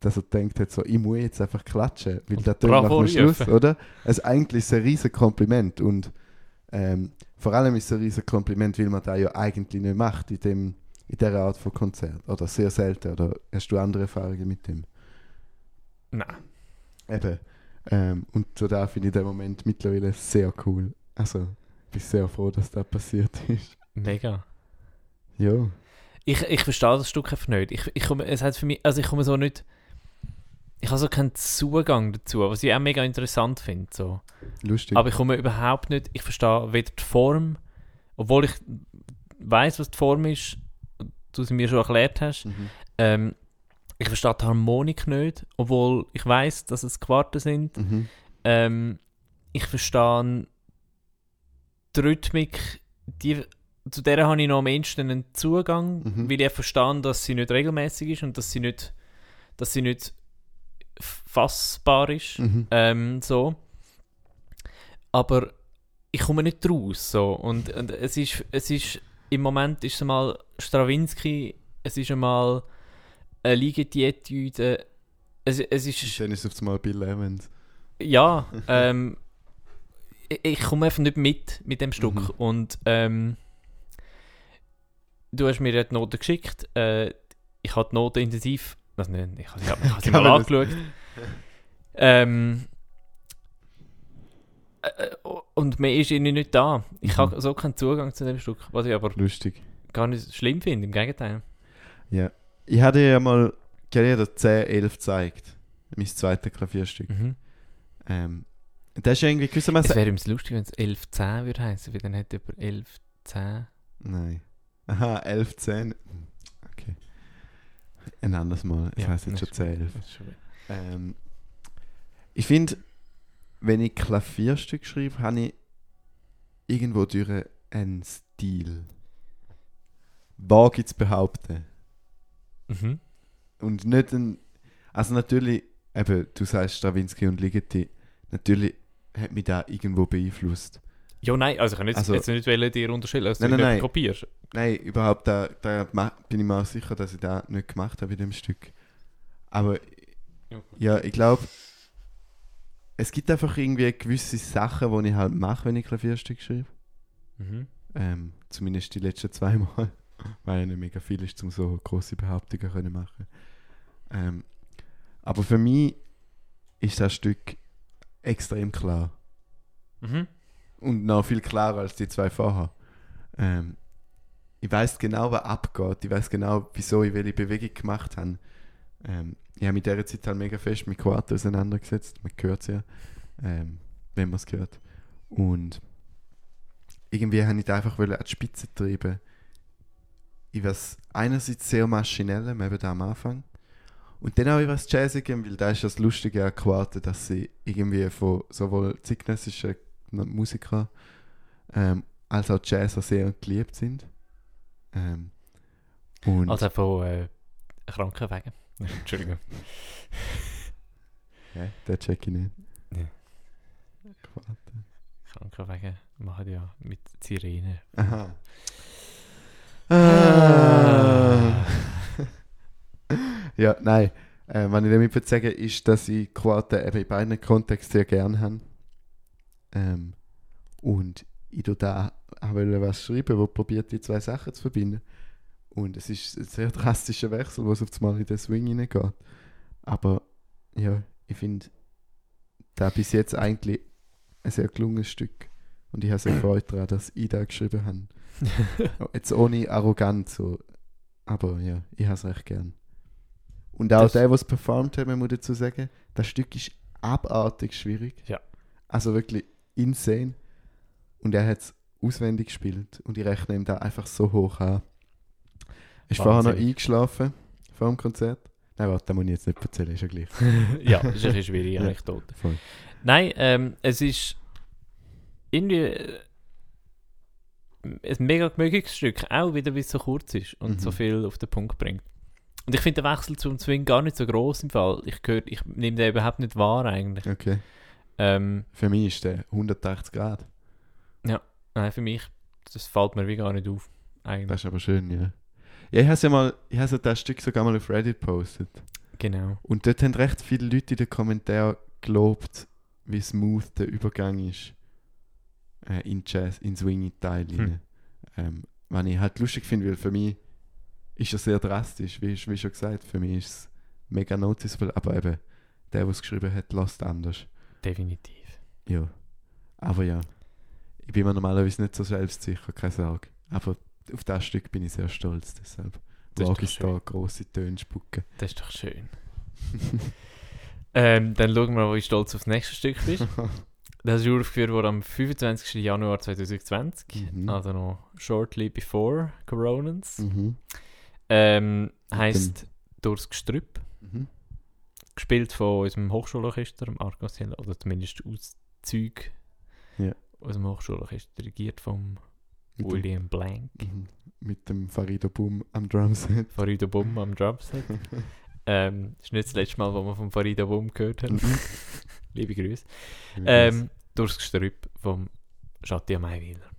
[SPEAKER 1] dass er denkt hat, so, ich muss jetzt einfach klatschen, weil der Ton nach dem Schluss, oder? Also eigentlich ist es ein riesen Kompliment und ähm, vor allem ist es ein riesen Kompliment, weil man das ja eigentlich nicht macht in, dem, in dieser Art von Konzert. Oder sehr selten. Oder hast du andere Erfahrungen mit dem?
[SPEAKER 2] Nein.
[SPEAKER 1] Eben. Ähm, und so da finde ich den Moment mittlerweile sehr cool. Also, ich bin sehr froh, dass das passiert ist.
[SPEAKER 2] Mega.
[SPEAKER 1] Ja.
[SPEAKER 2] Ich, ich verstehe das Stück einfach nicht. Ich, ich komme, es hat für mich, also ich komme so nicht, ich habe so keinen Zugang dazu, was ich auch mega interessant finde. So.
[SPEAKER 1] Lustig.
[SPEAKER 2] Aber ich komme überhaupt nicht, ich verstehe weder die Form, obwohl ich weiß, was die Form ist, du sie mir schon erklärt hast.
[SPEAKER 1] mhm.
[SPEAKER 2] Ähm, ich verstehe die Harmonik nicht, obwohl ich weiß, dass es Quarten sind.
[SPEAKER 1] Mhm.
[SPEAKER 2] Ähm, ich verstehe die Rhythmik, die, zu der habe ich noch am ehesten einen Zugang,
[SPEAKER 1] Mhm.
[SPEAKER 2] weil ich verstehe, dass sie nicht regelmäßig ist und dass sie nicht, dass sie nicht fassbar ist.
[SPEAKER 1] Mhm.
[SPEAKER 2] Ähm, so. Aber ich komme nicht raus. So. Und, und es, ist, es ist, im Moment ist es mal Stravinsky, es ist einmal eine Liegedietüde. Es, es ist,
[SPEAKER 1] Dann ist es auf einmal Bill Evans.
[SPEAKER 2] ja, ähm, ich, ich komme einfach nicht mit mit dem Stück.
[SPEAKER 1] Mhm.
[SPEAKER 2] Und ähm, du hast mir ja die Noten geschickt. Äh, ich habe die Noten intensiv, also nicht, ich habe ich habe sie mal angeschaut. Ähm, äh, äh, und mehr ist irgendwie nicht da. Ich
[SPEAKER 1] Mhm.
[SPEAKER 2] habe so keinen Zugang zu dem Stück, was ich aber
[SPEAKER 1] Lustig.
[SPEAKER 2] gar nicht schlimm finde, im Gegenteil.
[SPEAKER 1] Ja. Ich hatte ja mal gerade 10, 11 gezeigt. Mein zweites Klavierstück.
[SPEAKER 2] Mhm.
[SPEAKER 1] Ähm, das ist irgendwie
[SPEAKER 2] Es
[SPEAKER 1] gewissermaßen...
[SPEAKER 2] wäre übrigens lustig, wenn es 11.10 würde heißen, weil dann hätte über 11.10.
[SPEAKER 1] Nein. Aha, 11, 10. Okay. Ein anderes Mal. Ich
[SPEAKER 2] Ja,
[SPEAKER 1] weiß jetzt schon
[SPEAKER 2] ist
[SPEAKER 1] 10, 11.
[SPEAKER 2] Das ist schon-
[SPEAKER 1] Ähm, ich finde, wenn ich Klavierstück schreibe, habe ich irgendwo durch einen Stil. Wage zu behaupten.
[SPEAKER 2] Mhm.
[SPEAKER 1] Und nicht ein. Also natürlich, eben, du sagst Stravinsky und Ligeti, natürlich hat mich da irgendwo beeinflusst.
[SPEAKER 2] Ja, nein, also ich kann jetzt,
[SPEAKER 1] Also-
[SPEAKER 2] jetzt nicht wollen, dir unterstellen, dass
[SPEAKER 1] Nein,
[SPEAKER 2] du
[SPEAKER 1] nein,
[SPEAKER 2] kopierst.
[SPEAKER 1] Nein, überhaupt, da, da bin ich mir auch sicher, dass ich das nicht gemacht habe in dem Stück. Aber ja, ich glaube, es gibt einfach irgendwie gewisse Sachen, die ich halt mache, wenn ich Klavierstück schreibe.
[SPEAKER 2] Mhm.
[SPEAKER 1] Ähm, zumindest die letzten zwei Mal, weil ja nicht mega viel ist, um so große Behauptungen können machen. Ähm, aber für mich ist das Stück extrem klar.
[SPEAKER 2] Mhm.
[SPEAKER 1] Und noch viel klarer als die zwei vorher. Ähm, ich weiß genau, was abgeht. Ich weiß genau, wieso ich welche Bewegung gemacht habe. Ähm, ich habe mit dieser Zeit halt mega fest mit Quarten auseinandergesetzt. Man hört es ja, ähm, wenn man es hört. Und irgendwie habe ich da einfach an die Spitze treiben. Ich was einerseits sehr maschinell, eben da am Anfang. Und dann auch was Jazzigem, weil da ist das Lustige an Quarten, dass sie irgendwie von sowohl zeitgenössischen Musikern ähm, als auch Jazzer sehr geliebt sind. Ähm, und
[SPEAKER 2] Also von äh, Krankenwegen. Entschuldigung.
[SPEAKER 1] ja, den check ich nicht.
[SPEAKER 2] Ja.
[SPEAKER 1] Quarten.
[SPEAKER 2] Krankenwegen machen ja mit Sirenen.
[SPEAKER 1] Aha. Ah. ja, nein. Äh, was ich damit will sagen ist, dass ich Quarten eben in beiden Kontexten sehr gerne habe. Ähm, und ich da auch was schreiben, wo probiert, die zwei Sachen zu verbinden. Und es ist ein sehr drastischer Wechsel, wo es auf einmal in den Swing hineingeht. Aber ja, ich finde da bis jetzt eigentlich ein sehr gelungenes Stück. Und ich habe sehr Freude daran, dass ich da geschrieben habe. Jetzt ohne Arroganz, so. aber ja, ich habe es recht gern. Und auch
[SPEAKER 2] Das-
[SPEAKER 1] der, der es performt hat, man muss dazu sagen, das Stück ist abartig schwierig.
[SPEAKER 2] Ja.
[SPEAKER 1] Also wirklich insane. Und er hat es auswendig gespielt und ich rechne ihm da einfach so hoch an. Ist vorher noch eingeschlafen vor dem Konzert. Nein, warte, das muss ich jetzt nicht erzählen, ist ja gleich.
[SPEAKER 2] ja, das ist ein bisschen schwierig,
[SPEAKER 1] Ja.
[SPEAKER 2] Anekdote.
[SPEAKER 1] Voll.
[SPEAKER 2] Nein, ähm, es ist irgendwie äh, ein mega gemögiges Stück, auch wieder, weil es so kurz ist und
[SPEAKER 1] Mhm.
[SPEAKER 2] so viel auf den Punkt bringt. Und ich finde den Wechsel zum Swing gar nicht so groß im Fall. Ich, gehör, ich nehme den überhaupt nicht wahr eigentlich.
[SPEAKER 1] Okay.
[SPEAKER 2] Ähm,
[SPEAKER 1] Für mich ist der 180 Grad.
[SPEAKER 2] nein, für mich, das fällt mir wie gar nicht auf. Eigentlich.
[SPEAKER 1] Das ist aber schön, ja. Ja, ich habe ja mal, ich habe das Stück sogar mal auf Reddit gepostet.
[SPEAKER 2] Genau.
[SPEAKER 1] Und dort haben recht viele Leute in den Kommentaren gelobt, wie smooth der Übergang ist äh, in Jazz, in Swing-Teil
[SPEAKER 2] Hm.
[SPEAKER 1] Ähm, was ich halt lustig finde, weil für mich ist er sehr drastisch, wie, wie schon gesagt, für mich ist es mega noticeable, aber eben, der, der es geschrieben hat, lässt anders.
[SPEAKER 2] Definitiv.
[SPEAKER 1] Ja. Aber ja, ich bin mir normalerweise nicht so selbstsicher, keine Sorge. Aber auf das Stück bin ich sehr stolz, deshalb
[SPEAKER 2] Das ist
[SPEAKER 1] wage
[SPEAKER 2] doch
[SPEAKER 1] ich da grosse Töne spucken.
[SPEAKER 2] Das ist doch schön. ähm, dann schauen wir mal, wie stolz auf das nächste Stück bist. Das ist aufgeführt worden am 25. Januar 2020,
[SPEAKER 1] Mhm.
[SPEAKER 2] also noch shortly before Coronans.
[SPEAKER 1] mhm.
[SPEAKER 2] Ähm, heisst Durchs Gestrüpp,
[SPEAKER 1] Mhm.
[SPEAKER 2] gespielt von unserem Hochschulorchester, dem Argosiel, oder zumindest Auszüge
[SPEAKER 1] Ja.
[SPEAKER 2] aus dem Hochschulorchester, dirigiert vom
[SPEAKER 1] Mit dem-
[SPEAKER 2] William Blank,
[SPEAKER 1] Mhm. Mit dem Farido Boom am Drumset.
[SPEAKER 2] Farido Bum am Drumset. ähm, das ist nicht das letzte Mal, wo wir von Farido Bum gehört haben. Liebe Grüße. Ähm, durchs Gestrüpp vom Chatia Maiwiller.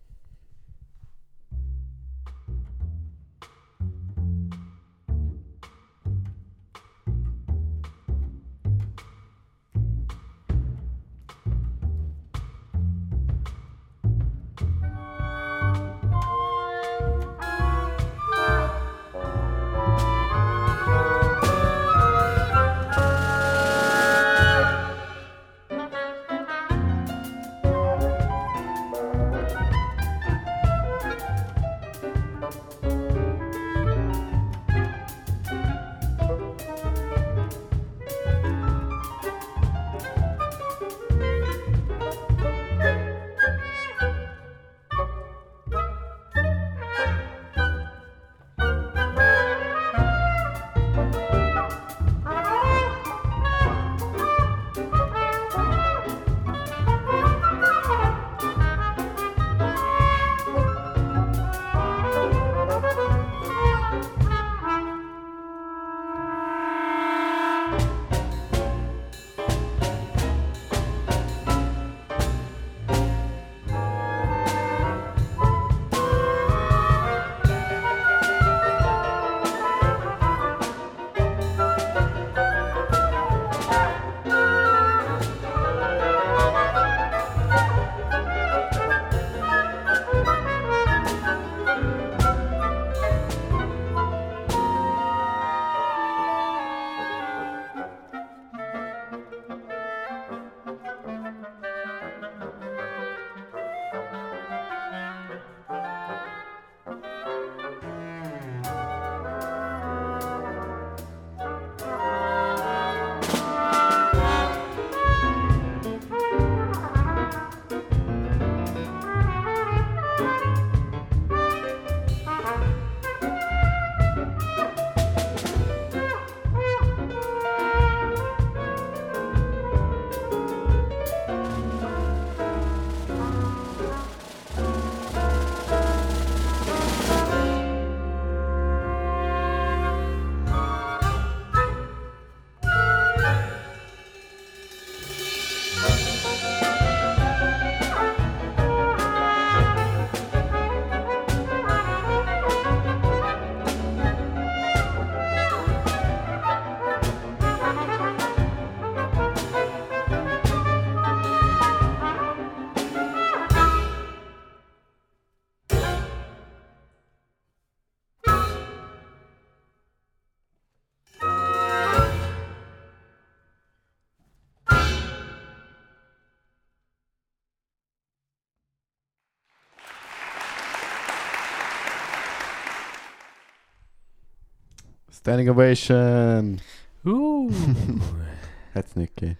[SPEAKER 1] Standing Ovation!
[SPEAKER 2] Uh.
[SPEAKER 1] Hat es nicht gegeben.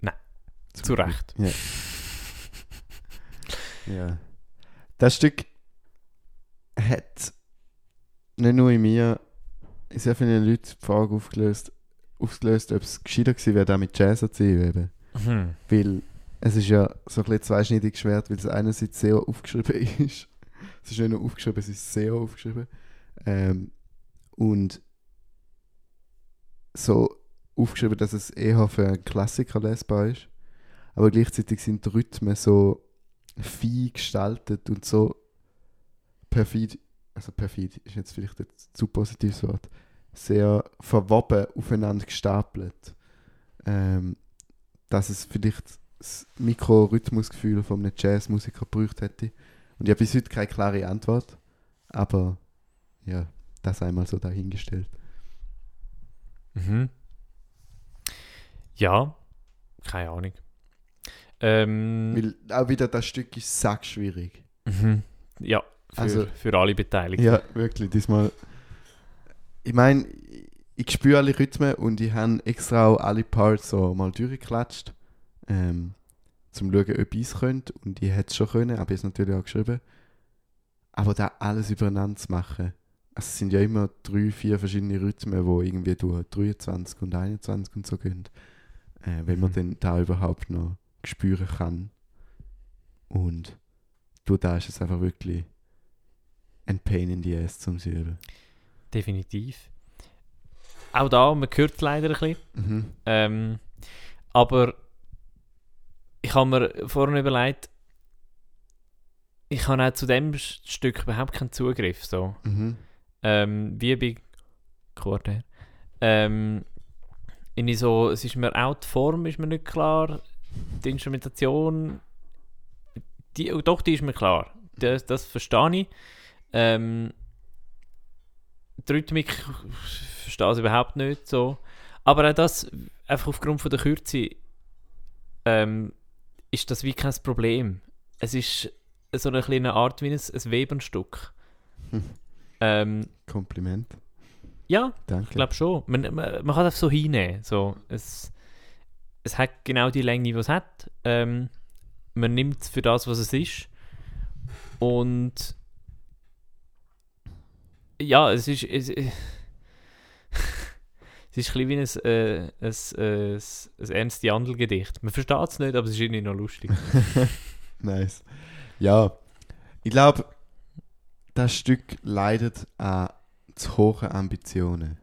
[SPEAKER 2] Nein, Zu
[SPEAKER 1] Glück.
[SPEAKER 2] Recht.
[SPEAKER 1] Ja. ja. Das Stück hat nicht nur in mir, in sehr vielen Leuten die Frage aufgelöst, aufgelöst ob es gescheiter gewesen wäre, da mit Jazz zu ziehen. Eben.
[SPEAKER 2] Hm.
[SPEAKER 1] Weil es ist ja so ein bisschen zweischneidiges Schwert, weil es einerseits sehr aufgeschrieben ist. Es ist nicht nur aufgeschrieben, es ist sehr aufgeschrieben. Ähm, und so aufgeschrieben, dass es eher für einen Klassiker lesbar ist. Aber gleichzeitig sind die Rhythmen so fein gestaltet und so perfid, also perfid ist jetzt vielleicht ein zu positives Wort, sehr verwoben aufeinander gestapelt. Ähm, dass es vielleicht das Mikrorhythmusgefühl von einem Jazzmusiker gebraucht hätte. Und ich habe bis heute keine klare Antwort. Aber ja, das einmal so dahingestellt.
[SPEAKER 2] Mhm. Ja, keine Ahnung. Ähm,
[SPEAKER 1] Weil auch wieder das Stück ist sackschwierig.
[SPEAKER 2] mhm. Ja, für,
[SPEAKER 1] Also-
[SPEAKER 2] für alle Beteiligten.
[SPEAKER 1] Ja, wirklich. Diesmal. Ich meine, ich spüre alle Rhythmen und ich habe extra auch alle Parts so mal durchgeklatscht. Ähm, zum schauen, ob ich es könnte. Und ich hätte es schon können, aber ich habe es natürlich auch geschrieben. Aber da alles übereinander zu machen. Also es sind ja immer drei, vier verschiedene Rhythmen, die irgendwie durch 23 und 21 und so gehen. Äh, wenn man
[SPEAKER 2] Mhm.
[SPEAKER 1] dann da überhaupt noch spüren kann. Und du da ist es einfach wirklich ein Pain in the ass zum Üben.
[SPEAKER 2] Definitiv. Auch da, man hört es leider ein bisschen.
[SPEAKER 1] Mhm.
[SPEAKER 2] Ähm, aber ich habe mir vorhin überlegt, ich habe auch zu dem Stück überhaupt keinen Zugriff. So.
[SPEAKER 1] Mhm.
[SPEAKER 2] Ähm, wie bei Quarter. Ähm, in so, es ist mir auch die Form ist mir nicht klar. Die Instrumentation, die, oh, doch, die ist mir klar. Das, das verstehe ich. Ähm, die Rhythmik ich verstehe ich überhaupt nicht so. Aber auch das, einfach aufgrund von der Kürze, ähm, ist das wie kein Problem. Es ist so eine kleine Art wie ein, ein Webenstück.
[SPEAKER 1] Hm.
[SPEAKER 2] Ähm,
[SPEAKER 1] Kompliment.
[SPEAKER 2] ja,
[SPEAKER 1] Danke.
[SPEAKER 2] ich glaube schon. Man, man, man kann das so hinnehmen. So, es, es hat genau die Länge, die es hat. Ähm, man nimmt es für das, was es ist. Und ja, es ist. Es, es ist ein bisschen wie ein, äh, ein, äh, ein, ein Ernst Jandl-Gedicht. Man versteht es nicht, aber es ist irgendwie noch lustig.
[SPEAKER 1] nice. Ja, ich glaube, das Stück leidet an zu hohen Ambitionen.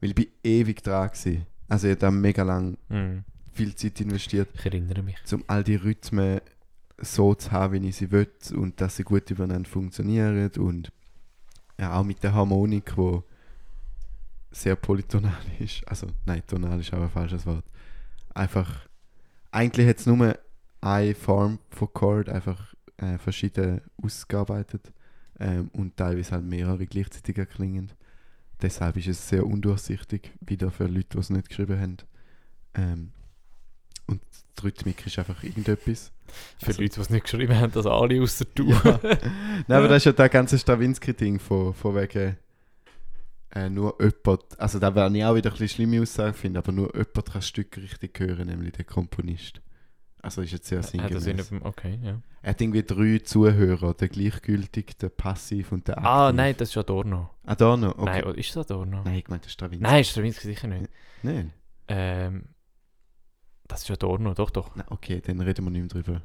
[SPEAKER 1] Weil ich bin ewig dran war. Also ich habe da mega lang
[SPEAKER 2] Hm,
[SPEAKER 1] viel Zeit investiert,
[SPEAKER 2] ich erinnere mich.
[SPEAKER 1] um all die Rhythmen so zu haben, wie ich sie will und dass sie gut übereinander funktionieren und ja, auch mit der Harmonik, wo sehr polytonal ist. Also, nein, tonal ist auch ein falsches Wort. Einfach, eigentlich hat es nur eine Form von Chord, einfach äh, verschieden ausgearbeitet ähm, und teilweise halt mehrere gleichzeitig erklingend. Deshalb ist es sehr undurchsichtig, wieder für Leute, die es nicht geschrieben haben. Ähm, und die Rhythmik ist einfach irgendetwas.
[SPEAKER 2] Für
[SPEAKER 1] Also-
[SPEAKER 2] Leute, die es nicht geschrieben haben, dass alle außer du.
[SPEAKER 1] Ja. Nein, aber das ist ja das ganze Stravinsky-Ding von, von wegen äh, nur jemand, also da werde ich auch wieder ein bisschen schlimme Aussage finden, aber nur jemand kann das Stück richtig hören, nämlich der Komponist. Also ist jetzt sehr
[SPEAKER 2] Hat das
[SPEAKER 1] sinngemäß.
[SPEAKER 2] okay, ja.
[SPEAKER 1] Er hat irgendwie drei Zuhörer, der gleichgültig, der passiv und der aktiv.
[SPEAKER 2] Ah, nein, das ist Adorno.
[SPEAKER 1] Adorno, okay.
[SPEAKER 2] Nein, oder ist das Adorno?
[SPEAKER 1] Nein, ich meine, das ist Stravinsky.
[SPEAKER 2] Nein, Stravinsky sicher nicht.
[SPEAKER 1] Nein.
[SPEAKER 2] Ähm, das ist Adorno, doch, doch.
[SPEAKER 1] Nein, okay, dann reden wir nicht mehr drüber.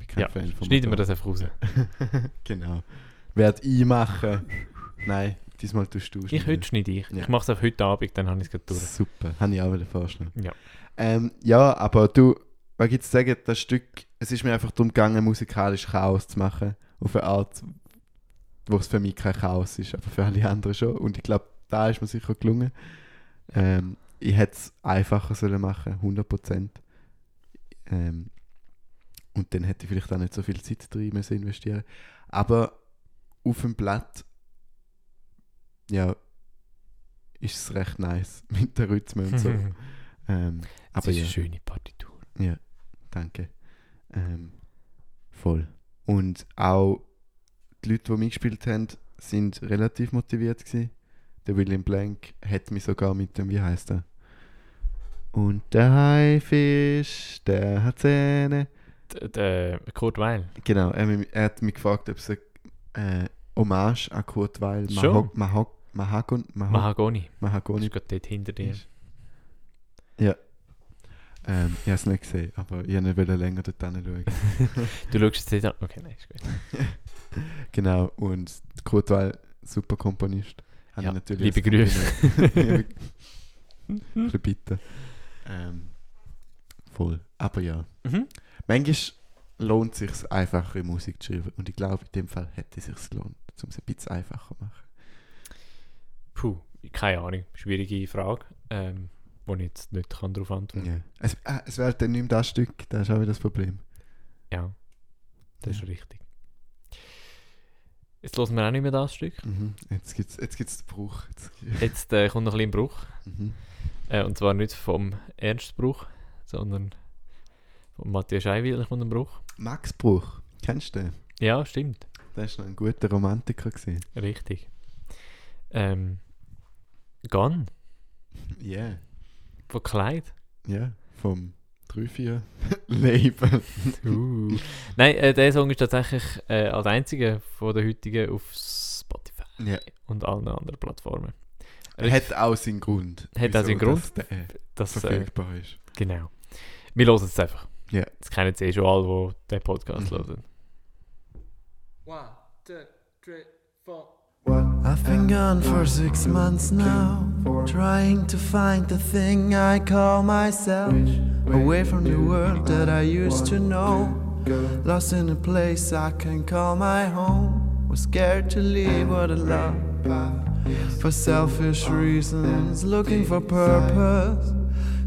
[SPEAKER 1] Ich bin kein
[SPEAKER 2] Ja,
[SPEAKER 1] Fan von
[SPEAKER 2] Schneiden wir
[SPEAKER 1] Adorno.
[SPEAKER 2] das einfach raus.
[SPEAKER 1] genau. Werd ich machen. Nein, diesmal tust du
[SPEAKER 2] Ich heute schneide ich.
[SPEAKER 1] Ja.
[SPEAKER 2] Ich mache es auf heute Abend, dann habe ich es gerade durch.
[SPEAKER 1] Super, habe ich auch wieder vorstellen.
[SPEAKER 2] Ja.
[SPEAKER 1] Ähm, ja, aber du, was zu sagen, das Stück, es ist mir einfach darum gegangen, musikalisch Chaos zu machen. Auf eine Art, wo es für mich kein Chaos ist, aber für alle anderen schon. Und ich glaube, da ist mir sicher gelungen. Ähm, ich hätte es einfacher sollen machen, 100%. Ähm, und dann hätte ich vielleicht auch nicht so viel Zeit drin müssen investieren. Aber auf dem Blatt, ja, ist es recht nice mit den Rhythmen und so. ähm, aber
[SPEAKER 2] ist
[SPEAKER 1] ja,
[SPEAKER 2] eine schöne Partitur.
[SPEAKER 1] Danke. Ähm, voll. Und auch die Leute, die mitgespielt haben, sind relativ motiviert gewesen. der William Blank hat mich sogar mit dem, wie heißt er? Und der Haifisch, der hat Zähne.
[SPEAKER 2] D- Der Kurt Weil.
[SPEAKER 1] Genau, er, hat mich- er hat mich gefragt, ob es eine äh, Hommage an Kurt Weil? Mahog, Mahog, Mahagon, Mahog,
[SPEAKER 2] Mahagoni. Das
[SPEAKER 1] Mahagoni
[SPEAKER 2] ist gerade dort hinter dir.
[SPEAKER 1] Ja. Ähm, ich habe es nicht gesehen, aber ich wollte nicht länger dort hinschauen.
[SPEAKER 2] Du schaust jetzt nicht an. Okay, nein, ist gut.
[SPEAKER 1] genau, und Kurt Weil, super Komponist.
[SPEAKER 2] Ja, liebe
[SPEAKER 1] Ein bisschen bitte. Ähm, voll. Aber ja.
[SPEAKER 2] Mhm.
[SPEAKER 1] Manchmal lohnt es sich einfachere Musik zu schreiben. Und ich glaube, in dem Fall hätte es sich gelohnt, um es ein bisschen einfacher zu machen.
[SPEAKER 2] Puh, keine Ahnung. Schwierige Frage, ähm, wo ich jetzt nicht kann darauf antworten
[SPEAKER 1] Ja. Es, äh, es wäre dann nicht mehr das Stück, das ist auch wieder das Problem.
[SPEAKER 2] Ja, das ist
[SPEAKER 1] Ja.
[SPEAKER 2] richtig. Jetzt hören wir auch nicht mehr das Stück.
[SPEAKER 1] Mhm. Jetzt gibt es jetzt gibt's den Bruch. Jetzt,
[SPEAKER 2] Jetzt äh, kommt noch ein bisschen Bruch.
[SPEAKER 1] mhm.
[SPEAKER 2] Äh, und zwar nicht vom Ernst Bruch, sondern von Matthias Scheiwiller kommt ein Bruch.
[SPEAKER 1] Max Bruch, kennst du den?
[SPEAKER 2] Ja, stimmt.
[SPEAKER 1] Der war noch ein guter Romantiker. Gewesen.
[SPEAKER 2] Richtig. Ähm,
[SPEAKER 1] Ja, yeah.
[SPEAKER 2] Von Kleid.
[SPEAKER 1] ja, vom 3-4 Label.
[SPEAKER 2] Uh. Nein, äh, der Song ist tatsächlich äh, als einziger von der heutigen auf Spotify
[SPEAKER 1] Ja.
[SPEAKER 2] und allen anderen Plattformen.
[SPEAKER 1] Er hat auch seinen Grund.
[SPEAKER 2] Hat auch seinen Grund.
[SPEAKER 1] dass Der
[SPEAKER 2] Das, äh,
[SPEAKER 1] verfügbar ist.
[SPEAKER 2] genau. Wir hören es einfach.
[SPEAKER 1] Ja.
[SPEAKER 2] Das kennen sie eh schon alle, die den Podcast
[SPEAKER 1] Mhm.
[SPEAKER 2] hören.
[SPEAKER 3] I've been gone for six months now, trying to find the thing I call myself. Away from the world that I used to know, lost in a place I can call my home. Was scared to leave what I love. for selfish reasons, looking for purpose.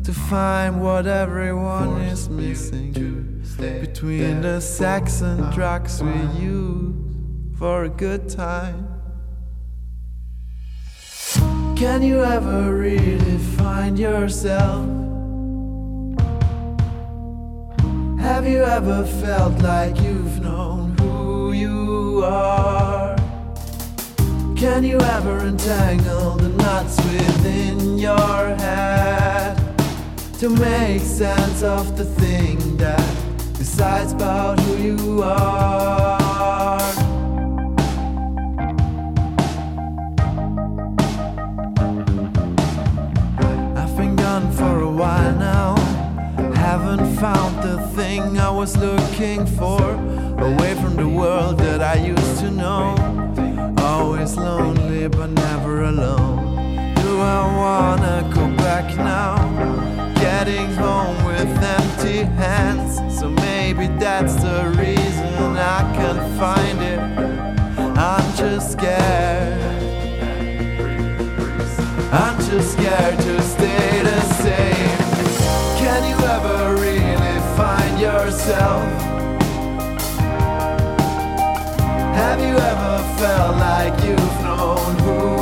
[SPEAKER 3] To find what everyone is missing. between the sex and drugs we use for a good time. Can you ever really find yourself? Have you ever felt like you've known who you are? Can you ever untangle the knots within your head to make sense of the thing that decides about who you are? Found the thing I was looking for. Away from the world that I used to know. Always lonely but never alone. Do I wanna go back now? Getting home with empty hands. So maybe that's the reason I can't find it. I'm just scared. I'm just scared to stay the same. Can you ever Have you ever felt like you've known who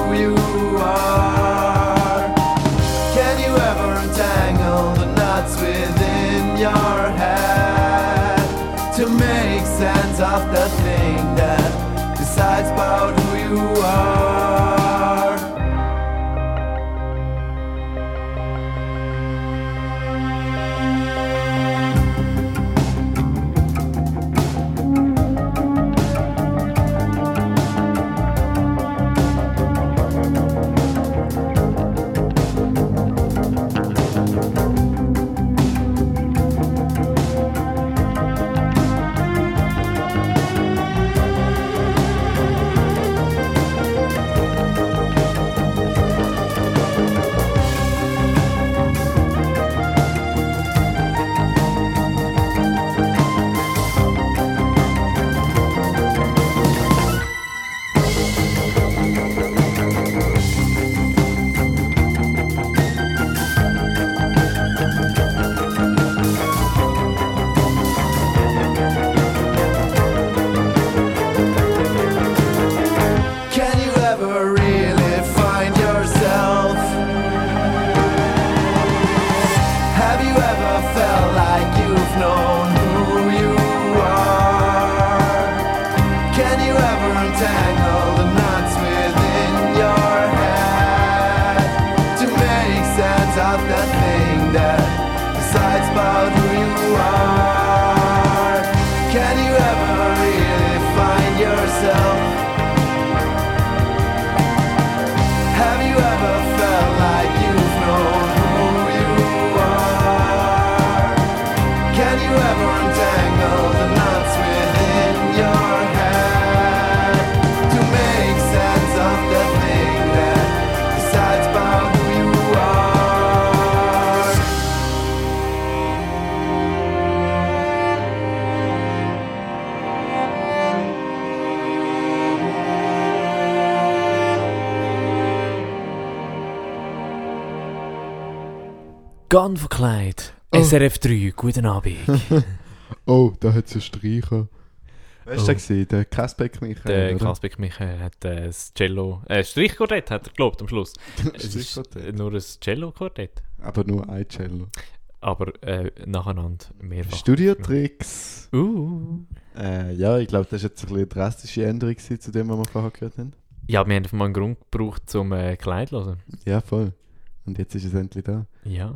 [SPEAKER 3] you ever
[SPEAKER 2] Gun verkleidet.
[SPEAKER 1] Oh.
[SPEAKER 2] SRF 3, guten Abend.
[SPEAKER 1] Oh, da hat es einen Streicher. Wer
[SPEAKER 2] Oh.
[SPEAKER 1] war der? gewesen? Der Kasbeck Michael,
[SPEAKER 2] Der? Kasbeck Michael hat äh, das Cello, äh, Streichquartett hat er gelobt am Schluss.
[SPEAKER 1] Streichquartett.
[SPEAKER 2] nur ein Cello-Quartett,
[SPEAKER 1] Aber nur ein Cello.
[SPEAKER 2] aber äh, nacheinander mehrfach.
[SPEAKER 1] Studiotricks.
[SPEAKER 2] Uh.
[SPEAKER 1] Äh, ja, ich glaube, das war jetzt ein bisschen eine drastische Änderung gewesen, zu dem, was wir vorher gehört haben.
[SPEAKER 2] Ja, wir haben einfach mal einen Grund gebraucht zum äh, Kleid zu hören.
[SPEAKER 1] Ja, voll. Und jetzt ist es endlich da.
[SPEAKER 2] Ja.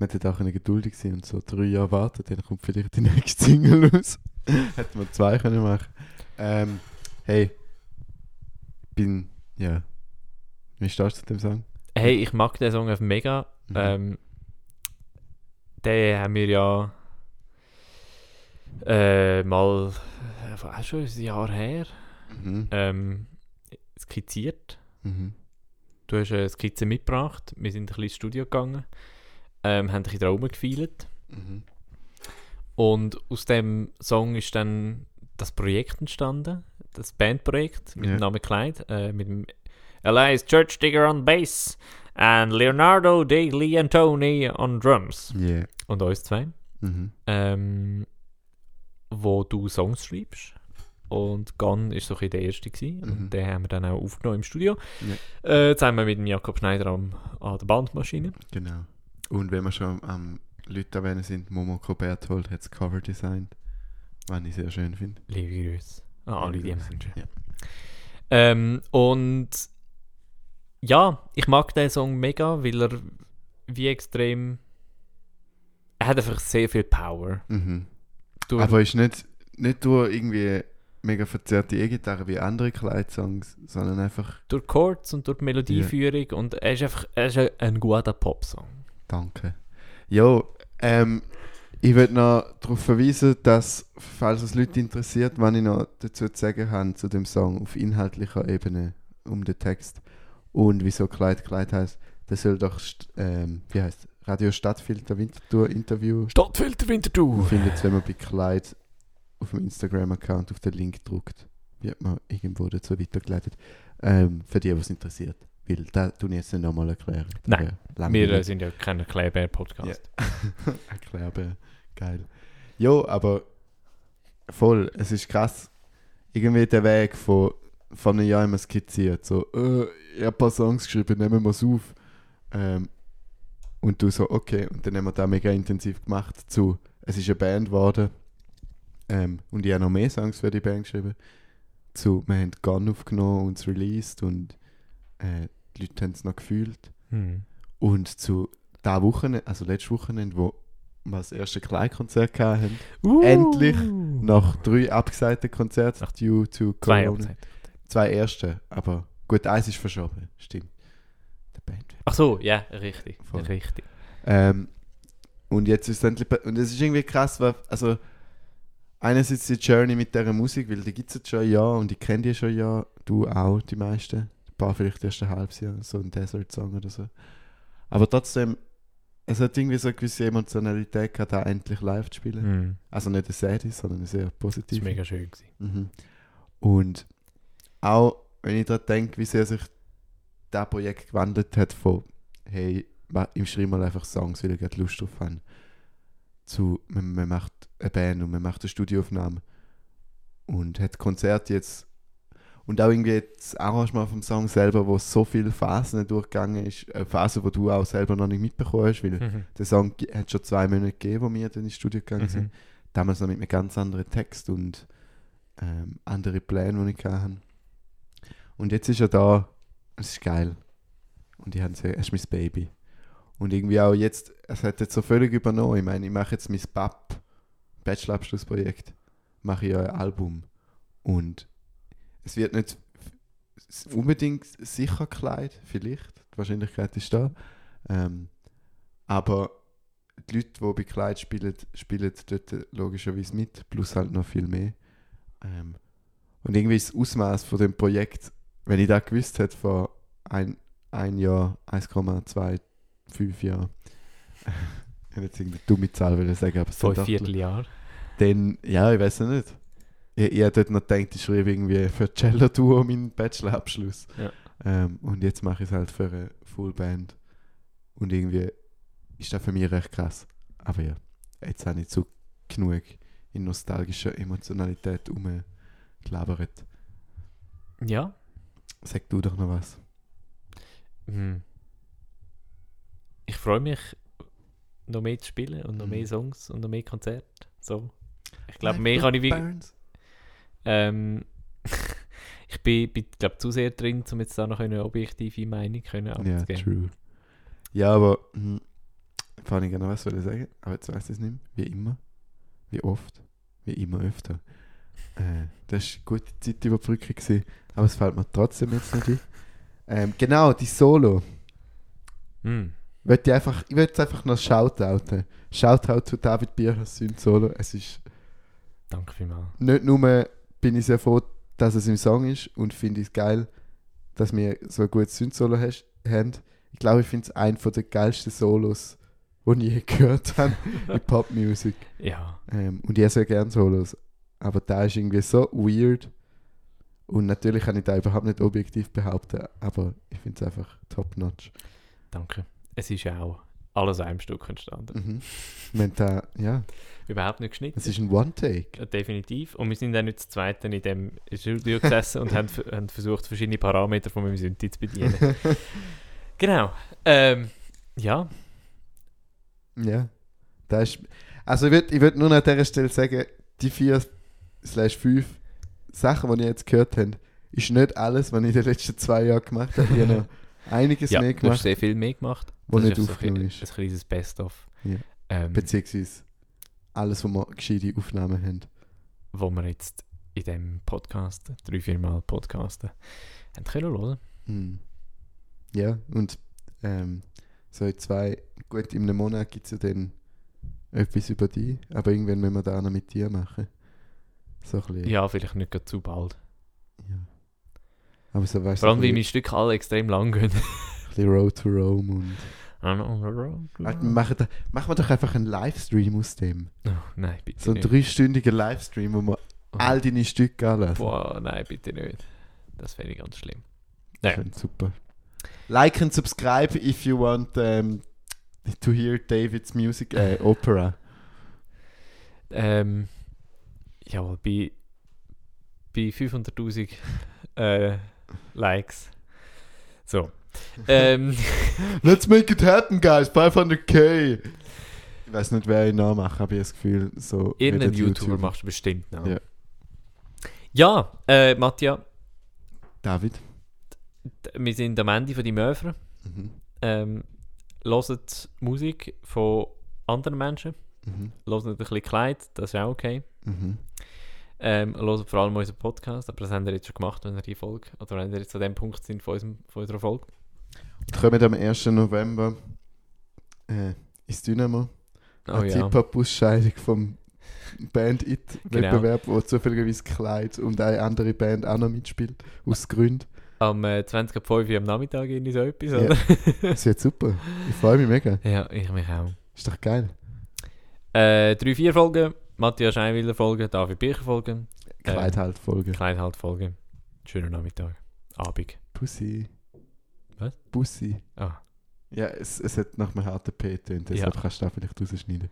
[SPEAKER 1] Man hätte auch eine geduldig sein und so drei Jahre warten, dann kommt vielleicht die nächste Single raus. Hätten wir zwei können machen. Ähm, hey, bin, ja. Wie stehst du zu dem Song?
[SPEAKER 2] Hey, ich mag den Song einfach mega.
[SPEAKER 1] Mhm.
[SPEAKER 2] Ähm, den haben wir ja äh, mal, äh, auch schon ein Jahr her,
[SPEAKER 1] Mhm.
[SPEAKER 2] ähm, skizziert.
[SPEAKER 1] Mhm.
[SPEAKER 2] Du hast eine Skizze mitgebracht. Wir sind ein bisschen ins Studio gegangen, ähm, haben ein bisschen Traum gefeilt.
[SPEAKER 1] Mhm.
[SPEAKER 2] Und aus dem Song ist dann das Projekt entstanden, das Bandprojekt mit
[SPEAKER 1] Ja.
[SPEAKER 2] dem Namen Clyde, äh, mit dem Elias Church Digger on Bass und Leonardo De Leontoni on Drums
[SPEAKER 1] Yeah.
[SPEAKER 2] und uns zwei,
[SPEAKER 1] Mhm.
[SPEAKER 2] ähm, wo du Songs schreibst. Und Gun ist so ein der erste gewesen.
[SPEAKER 1] Mhm.
[SPEAKER 2] Und den haben wir dann auch aufgenommen im Studio. Äh, zusammen mit dem Jakob Schneider am, an der Bandmaschine.
[SPEAKER 1] Genau. Und wenn wir schon am Leute erwähnen sind, Momoko Berthold hat das Cover designt, was ich sehr schön finde.
[SPEAKER 2] Liebe Grüße an alle, die Menschen.
[SPEAKER 1] Ja.
[SPEAKER 2] Ähm, und ja, ich mag den Song mega, weil er wie extrem. Er hat einfach sehr viel Power.
[SPEAKER 1] Mhm.
[SPEAKER 2] Durch,
[SPEAKER 1] Aber ist nicht, nicht durch irgendwie mega verzerrte E-Gitarre wie andere Kleid-Songs, sondern einfach
[SPEAKER 2] durch Chords und durch die Melodieführung. Und er ist einfach er ist ein, ein guter Popsong.
[SPEAKER 1] Danke. Jo, ähm, ich würde noch darauf verweisen, dass, falls es Leute interessiert, was ich noch dazu zu sagen habe zu dem Song auf inhaltlicher Ebene um den Text und wieso Kleid Kleid heißt, das soll doch, ähm, wie heißt Radio Stadtfilter Winterthur Interview
[SPEAKER 2] Stadtfilter Winterthur.
[SPEAKER 1] findet es, wenn man bei Kleid auf dem Instagram-Account auf den Link druckt. Wird man irgendwo dazu weitergeleitet. Ähm, für die, was interessiert. Weil da tue ich jetzt nicht nochmal erklären. Das
[SPEAKER 2] Nein,
[SPEAKER 1] wär
[SPEAKER 2] Wir äh, sind ja kein Kleber-Podcast.
[SPEAKER 1] Erklärbär. Geil. Jo, aber voll, es ist krass. Irgendwie der Weg von, von einem Jahr immer skizziert. So, äh, ich habe ein paar Songs geschrieben, nehmen wir es auf. Ähm, und du so, okay. Und dann haben wir das mega intensiv gemacht. Zu, es ist eine Band geworden. Ähm, und ich habe noch mehr Songs für die Band geschrieben. Zu, wir haben Gun aufgenommen und es released und äh, die Leute haben es noch gefühlt.
[SPEAKER 2] Hm.
[SPEAKER 1] Und zu der Wochenende, also letztes Wochenende, wo wir das erste Kleinkonzert hatten, Endlich. nach drei abgesagten Konzerten,
[SPEAKER 2] Ach,
[SPEAKER 1] due to
[SPEAKER 2] Zwei
[SPEAKER 1] Corona.
[SPEAKER 2] Hochzeiten.
[SPEAKER 1] Zwei erste, aber gut, eins ist verschoben, stimmt. Der Band.
[SPEAKER 2] Ach so, ja, richtig.
[SPEAKER 1] Voll.
[SPEAKER 2] Richtig.
[SPEAKER 1] Ähm, und jetzt ist es endlich, und es ist irgendwie krass, weil, also, einerseits die Journey mit dieser Musik, weil die gibt es jetzt schon ein Jahr und ich kenne die schon ein Jahr, du auch, die meisten. Paar vielleicht erst ein halbes Jahr, so ein Desert-Song oder so. Aber trotzdem, es hat irgendwie so eine gewisse Emotionalität gehabt, da endlich live zu spielen.
[SPEAKER 2] Hm.
[SPEAKER 1] Also nicht eine Sadie, sondern eine sehr
[SPEAKER 2] Das
[SPEAKER 1] positive.
[SPEAKER 2] war mega schön. Gewesen.
[SPEAKER 1] Mhm. Und auch wenn ich daran denke, wie sehr sich das Projekt gewandelt hat von hey, ich schreibe mal einfach Songs, weil ich gerade Lust drauf habe, zu man, man macht eine Band und man macht eine Studioaufnahme und hat Konzerte jetzt und auch irgendwie das Arrangement vom Song selber, wo so viele Phasen durchgegangen ist, eine Phase, wo du auch selber noch nicht mitbekommen hast, weil
[SPEAKER 2] Mhm.
[SPEAKER 1] der Song hat schon zwei Monate gegeben, wo wir dann ins Studio gegangen sind
[SPEAKER 2] Mhm.
[SPEAKER 1] damals noch mit einem ganz anderen Text und ähm, andere Pläne, die ich hatte. Und jetzt ist er da, es ist geil. Und ich habe gesagt, er ist mein Baby. Und irgendwie auch jetzt, es hat jetzt so völlig übernommen. Ich meine, ich mache jetzt mein BAP, Bachelorabschlussprojekt. mache ich ja ein Album. Und es wird nicht unbedingt sicher Kleid, vielleicht. Die Wahrscheinlichkeit ist da. Ähm, aber die Leute, die bei Kleid spielen, spielen dort logischerweise mit, plus halt noch viel mehr. Ähm, und irgendwie ist das Ausmaß von dem Projekt, wenn ich das gewusst hätte vor ein, ein Jahr, 1,25 Jahren, ich hätte jetzt irgendeine dumme Zahl sagen, aber so
[SPEAKER 2] Fünf Vierteljahr.
[SPEAKER 1] dann, ja, ich weiß es nicht. Ich, ich dort noch gedacht, ich schreibe irgendwie für Cello-Duo meinen Bachelorabschluss.
[SPEAKER 2] Ja.
[SPEAKER 1] Ähm, und jetzt mache ich es halt für eine Fullband. Und irgendwie ist das für mich recht krass. Aber ja, jetzt habe ich zu genug in nostalgischer Emotionalität umgelabert.
[SPEAKER 2] Ja.
[SPEAKER 1] Sag du doch noch was.
[SPEAKER 2] Hm. Ich freue mich, noch mehr zu spielen und noch
[SPEAKER 1] Mhm.
[SPEAKER 2] mehr Songs und noch mehr Konzerte. So. Ich glaube, mehr kann ich wie.
[SPEAKER 1] Burns.
[SPEAKER 2] Ähm, ich bin, bin glaube zu sehr drin, um jetzt da noch eine objektive Meinung können
[SPEAKER 1] Ja,
[SPEAKER 2] abzugeben.
[SPEAKER 1] true. Ja, aber hm, vorhin ich gerne was wollte sagen, aber jetzt weiß ich es nicht mehr. Wie immer. Wie oft. Wie immer öfter. Äh, das war eine gute Zeitüberbrückung, gewesen, aber es fällt mir trotzdem jetzt nicht ein. Ähm, genau, die Solo.
[SPEAKER 2] Hm.
[SPEAKER 1] Wollt ich einfach, ich will jetzt einfach noch shoutouten. Shoutout zu David Bierchers Synth-Solo. Es ist
[SPEAKER 2] Danke vielmals.
[SPEAKER 1] nicht nur bin ich sehr froh, dass es im Song ist und finde es geil, dass wir so ein gutes Synth-Solo haben. Ich glaube, ich finde es einer der geilsten Solos, die ich je gehört habe in Popmusik.
[SPEAKER 2] Ja.
[SPEAKER 1] Ähm, und ich habe sehr gerne Solos. Aber da ist irgendwie so weird. Und natürlich kann ich da überhaupt nicht objektiv behaupten, aber ich finde es einfach top-notch.
[SPEAKER 2] Danke. Es ist ja auch alles einem Stück entstanden.
[SPEAKER 1] Mhm. Wir haben da, ja,
[SPEAKER 2] Überhaupt nicht geschnitten.
[SPEAKER 1] es ist ein One-Take.
[SPEAKER 2] Definitiv. Und wir sind dann nicht zu zweit in dem Studio gesessen und haben, haben versucht, verschiedene Parameter von meinem Synthi zu bedienen. genau. Ähm, ja.
[SPEAKER 1] Ja. Da ist, also ich würde ich würd nur an dieser Stelle sagen, die vier slash fünf Sachen, die ihr jetzt gehört habt, ist nicht alles, was ich in den letzten zwei Jahren gemacht habe. Ich habe noch einiges
[SPEAKER 2] ja,
[SPEAKER 1] mehr
[SPEAKER 2] du hast
[SPEAKER 1] gemacht,
[SPEAKER 2] sehr viel mehr gemacht.
[SPEAKER 1] wo
[SPEAKER 2] Das
[SPEAKER 1] nicht aufgenommen ist.
[SPEAKER 2] ein kleines Best-of.
[SPEAKER 1] Ja.
[SPEAKER 2] Ähm,
[SPEAKER 1] Beziehungsweise alles, wo wir gescheite Aufnahmen haben.
[SPEAKER 2] wo wir jetzt in diesem Podcast, drei, vier Mal podcasten, haben können hören.
[SPEAKER 1] Mhm. Ja, und ähm, so in zwei, gut, in einem Monat gibt es ja dann etwas über dich, aber irgendwann müssen wir da noch mit dir machen. So ein bisschen.
[SPEAKER 2] Ja, vielleicht nicht zu bald.
[SPEAKER 1] Ja. Aber so weißt
[SPEAKER 2] Vor allem, weil
[SPEAKER 1] ein
[SPEAKER 2] meine Stücke alle extrem lang gehen.
[SPEAKER 1] bisschen Road to Rome und. Machen, da, machen wir doch einfach einen Livestream aus dem.
[SPEAKER 2] Oh, nein, bitte
[SPEAKER 1] So einen
[SPEAKER 2] nicht.
[SPEAKER 1] dreistündigen Livestream, wo wir
[SPEAKER 2] Oh.
[SPEAKER 1] all deine Stücke anlassen.
[SPEAKER 2] Boah, nein, bitte nicht. Das fände ich ganz schlimm.
[SPEAKER 1] Das
[SPEAKER 2] Ja.
[SPEAKER 1] wäre super. Like and subscribe if you want um, to hear David's music, äh, Opera.
[SPEAKER 2] Ähm, jawohl, bei, bei 500.000 äh, Likes. So. ähm,
[SPEAKER 1] Let's make it happen, guys. 500k. Ich weiß nicht, wer ich nachmache, aber ich habe das Gefühl, so.
[SPEAKER 2] irgendeinen
[SPEAKER 1] redet
[SPEAKER 2] YouTuber machst du bestimmt noch.
[SPEAKER 1] Ja.
[SPEAKER 2] Ja, äh, Matthias,
[SPEAKER 1] David.
[SPEAKER 2] wir sind am Ende von die Möfer.
[SPEAKER 1] Mhm.
[SPEAKER 2] Ähm, hört Musik von anderen Menschen.
[SPEAKER 1] Mhm.
[SPEAKER 2] Hört ein bisschen Kleid, das ist auch okay.
[SPEAKER 1] Mhm.
[SPEAKER 2] Ähm, hört vor allem unseren Podcast, aber das haben wir jetzt schon gemacht, wenn ihr die Folge, oder wenn ihr jetzt an dem Punkt sind von, unserem, von unserer Folge.
[SPEAKER 1] Kommen am 1. November äh, ins Dynamo.
[SPEAKER 2] Oh
[SPEAKER 1] eine
[SPEAKER 2] ja.
[SPEAKER 1] Hip-Hop-Ausscheidung vom Band-It-Wettbewerb, wo zufälligerweise Kleid und eine andere Band auch noch mitspielt. Aus Gründen.
[SPEAKER 2] Am äh, 20 ab 5 Uhr am Nachmittag in so etwas,
[SPEAKER 1] Ja.
[SPEAKER 2] oder?
[SPEAKER 1] Das wird super. Ich freue mich mega.
[SPEAKER 2] Ja, ich mich auch.
[SPEAKER 1] Ist doch geil.
[SPEAKER 2] Äh, drei, vier Folgen, Matthias Scheinwiller Folgen, David Bircher Folgen, Äh,
[SPEAKER 1] Kleid halt Folge.
[SPEAKER 2] Kleidhalt Folgen. Schönen Nachmittag. Abend.
[SPEAKER 1] Pussy.
[SPEAKER 2] Was?
[SPEAKER 1] Pussy.
[SPEAKER 2] Ah,
[SPEAKER 1] Ja, es, es hat nach einem harten P tönt, deshalb
[SPEAKER 2] Ja.
[SPEAKER 1] kannst du da vielleicht rausschneiden.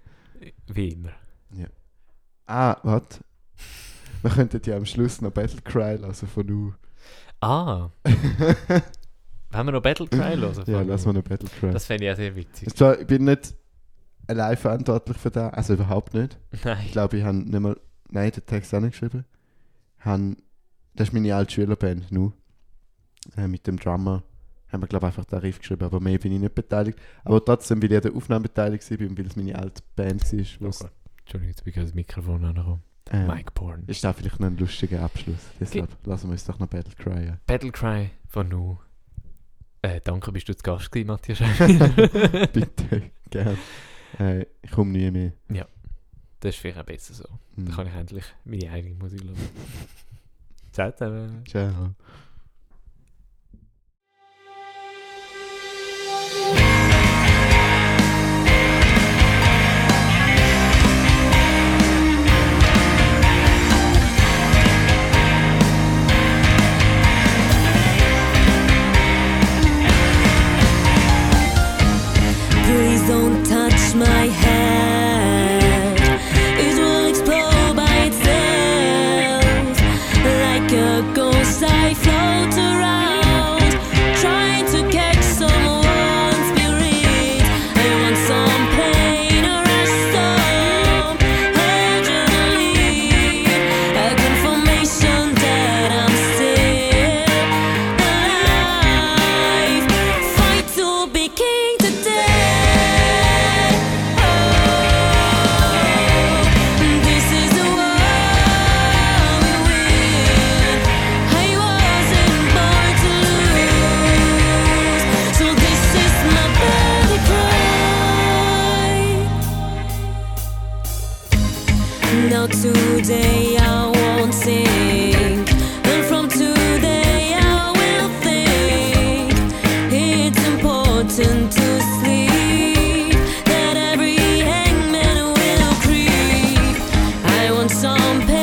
[SPEAKER 2] wie immer.
[SPEAKER 1] Ah, warte. Wir könnten ja am Schluss noch Battle Cry lassen von Nu.
[SPEAKER 2] Ah, haben wir noch Battle Cry hören?
[SPEAKER 1] ja,
[SPEAKER 2] von-
[SPEAKER 1] lass mal noch Battle Cry.
[SPEAKER 2] Das fände ich auch sehr witzig.
[SPEAKER 1] Ich bin nicht allein verantwortlich für das. Also überhaupt nicht.
[SPEAKER 2] Nein.
[SPEAKER 1] Ich glaube, ich habe nicht mal. Nein, den Text auch nicht geschrieben. Haben, das ist meine alte Schülerband, nu. Äh, mit dem Drummer haben wir, glaube ich, einfach den Riff geschrieben, aber mehr bin ich nicht beteiligt. Aber trotzdem, weil ich an der Aufnahme beteiligt war, weil es meine alte Band war.
[SPEAKER 2] Entschuldigung, jetzt bin ich das Mikrofon angekommen.
[SPEAKER 1] Ähm,
[SPEAKER 2] Mike Porn.
[SPEAKER 1] Ist da vielleicht noch ein lustiger Abschluss? Deshalb Ge lassen wir uns doch noch Battle Cry. Ja.
[SPEAKER 2] Battle Cry von Nu. Äh, danke, bist du zu Gast gewesen, Matthias.
[SPEAKER 1] Bitte, gerne. Hey, ich komme nie mehr.
[SPEAKER 2] Ja, das ist vielleicht auch besser so.
[SPEAKER 1] Hm.
[SPEAKER 2] Dann kann ich endlich meine eigene Musik hören.
[SPEAKER 1] Ciao
[SPEAKER 4] zusammen. Ciao. my head. some pain.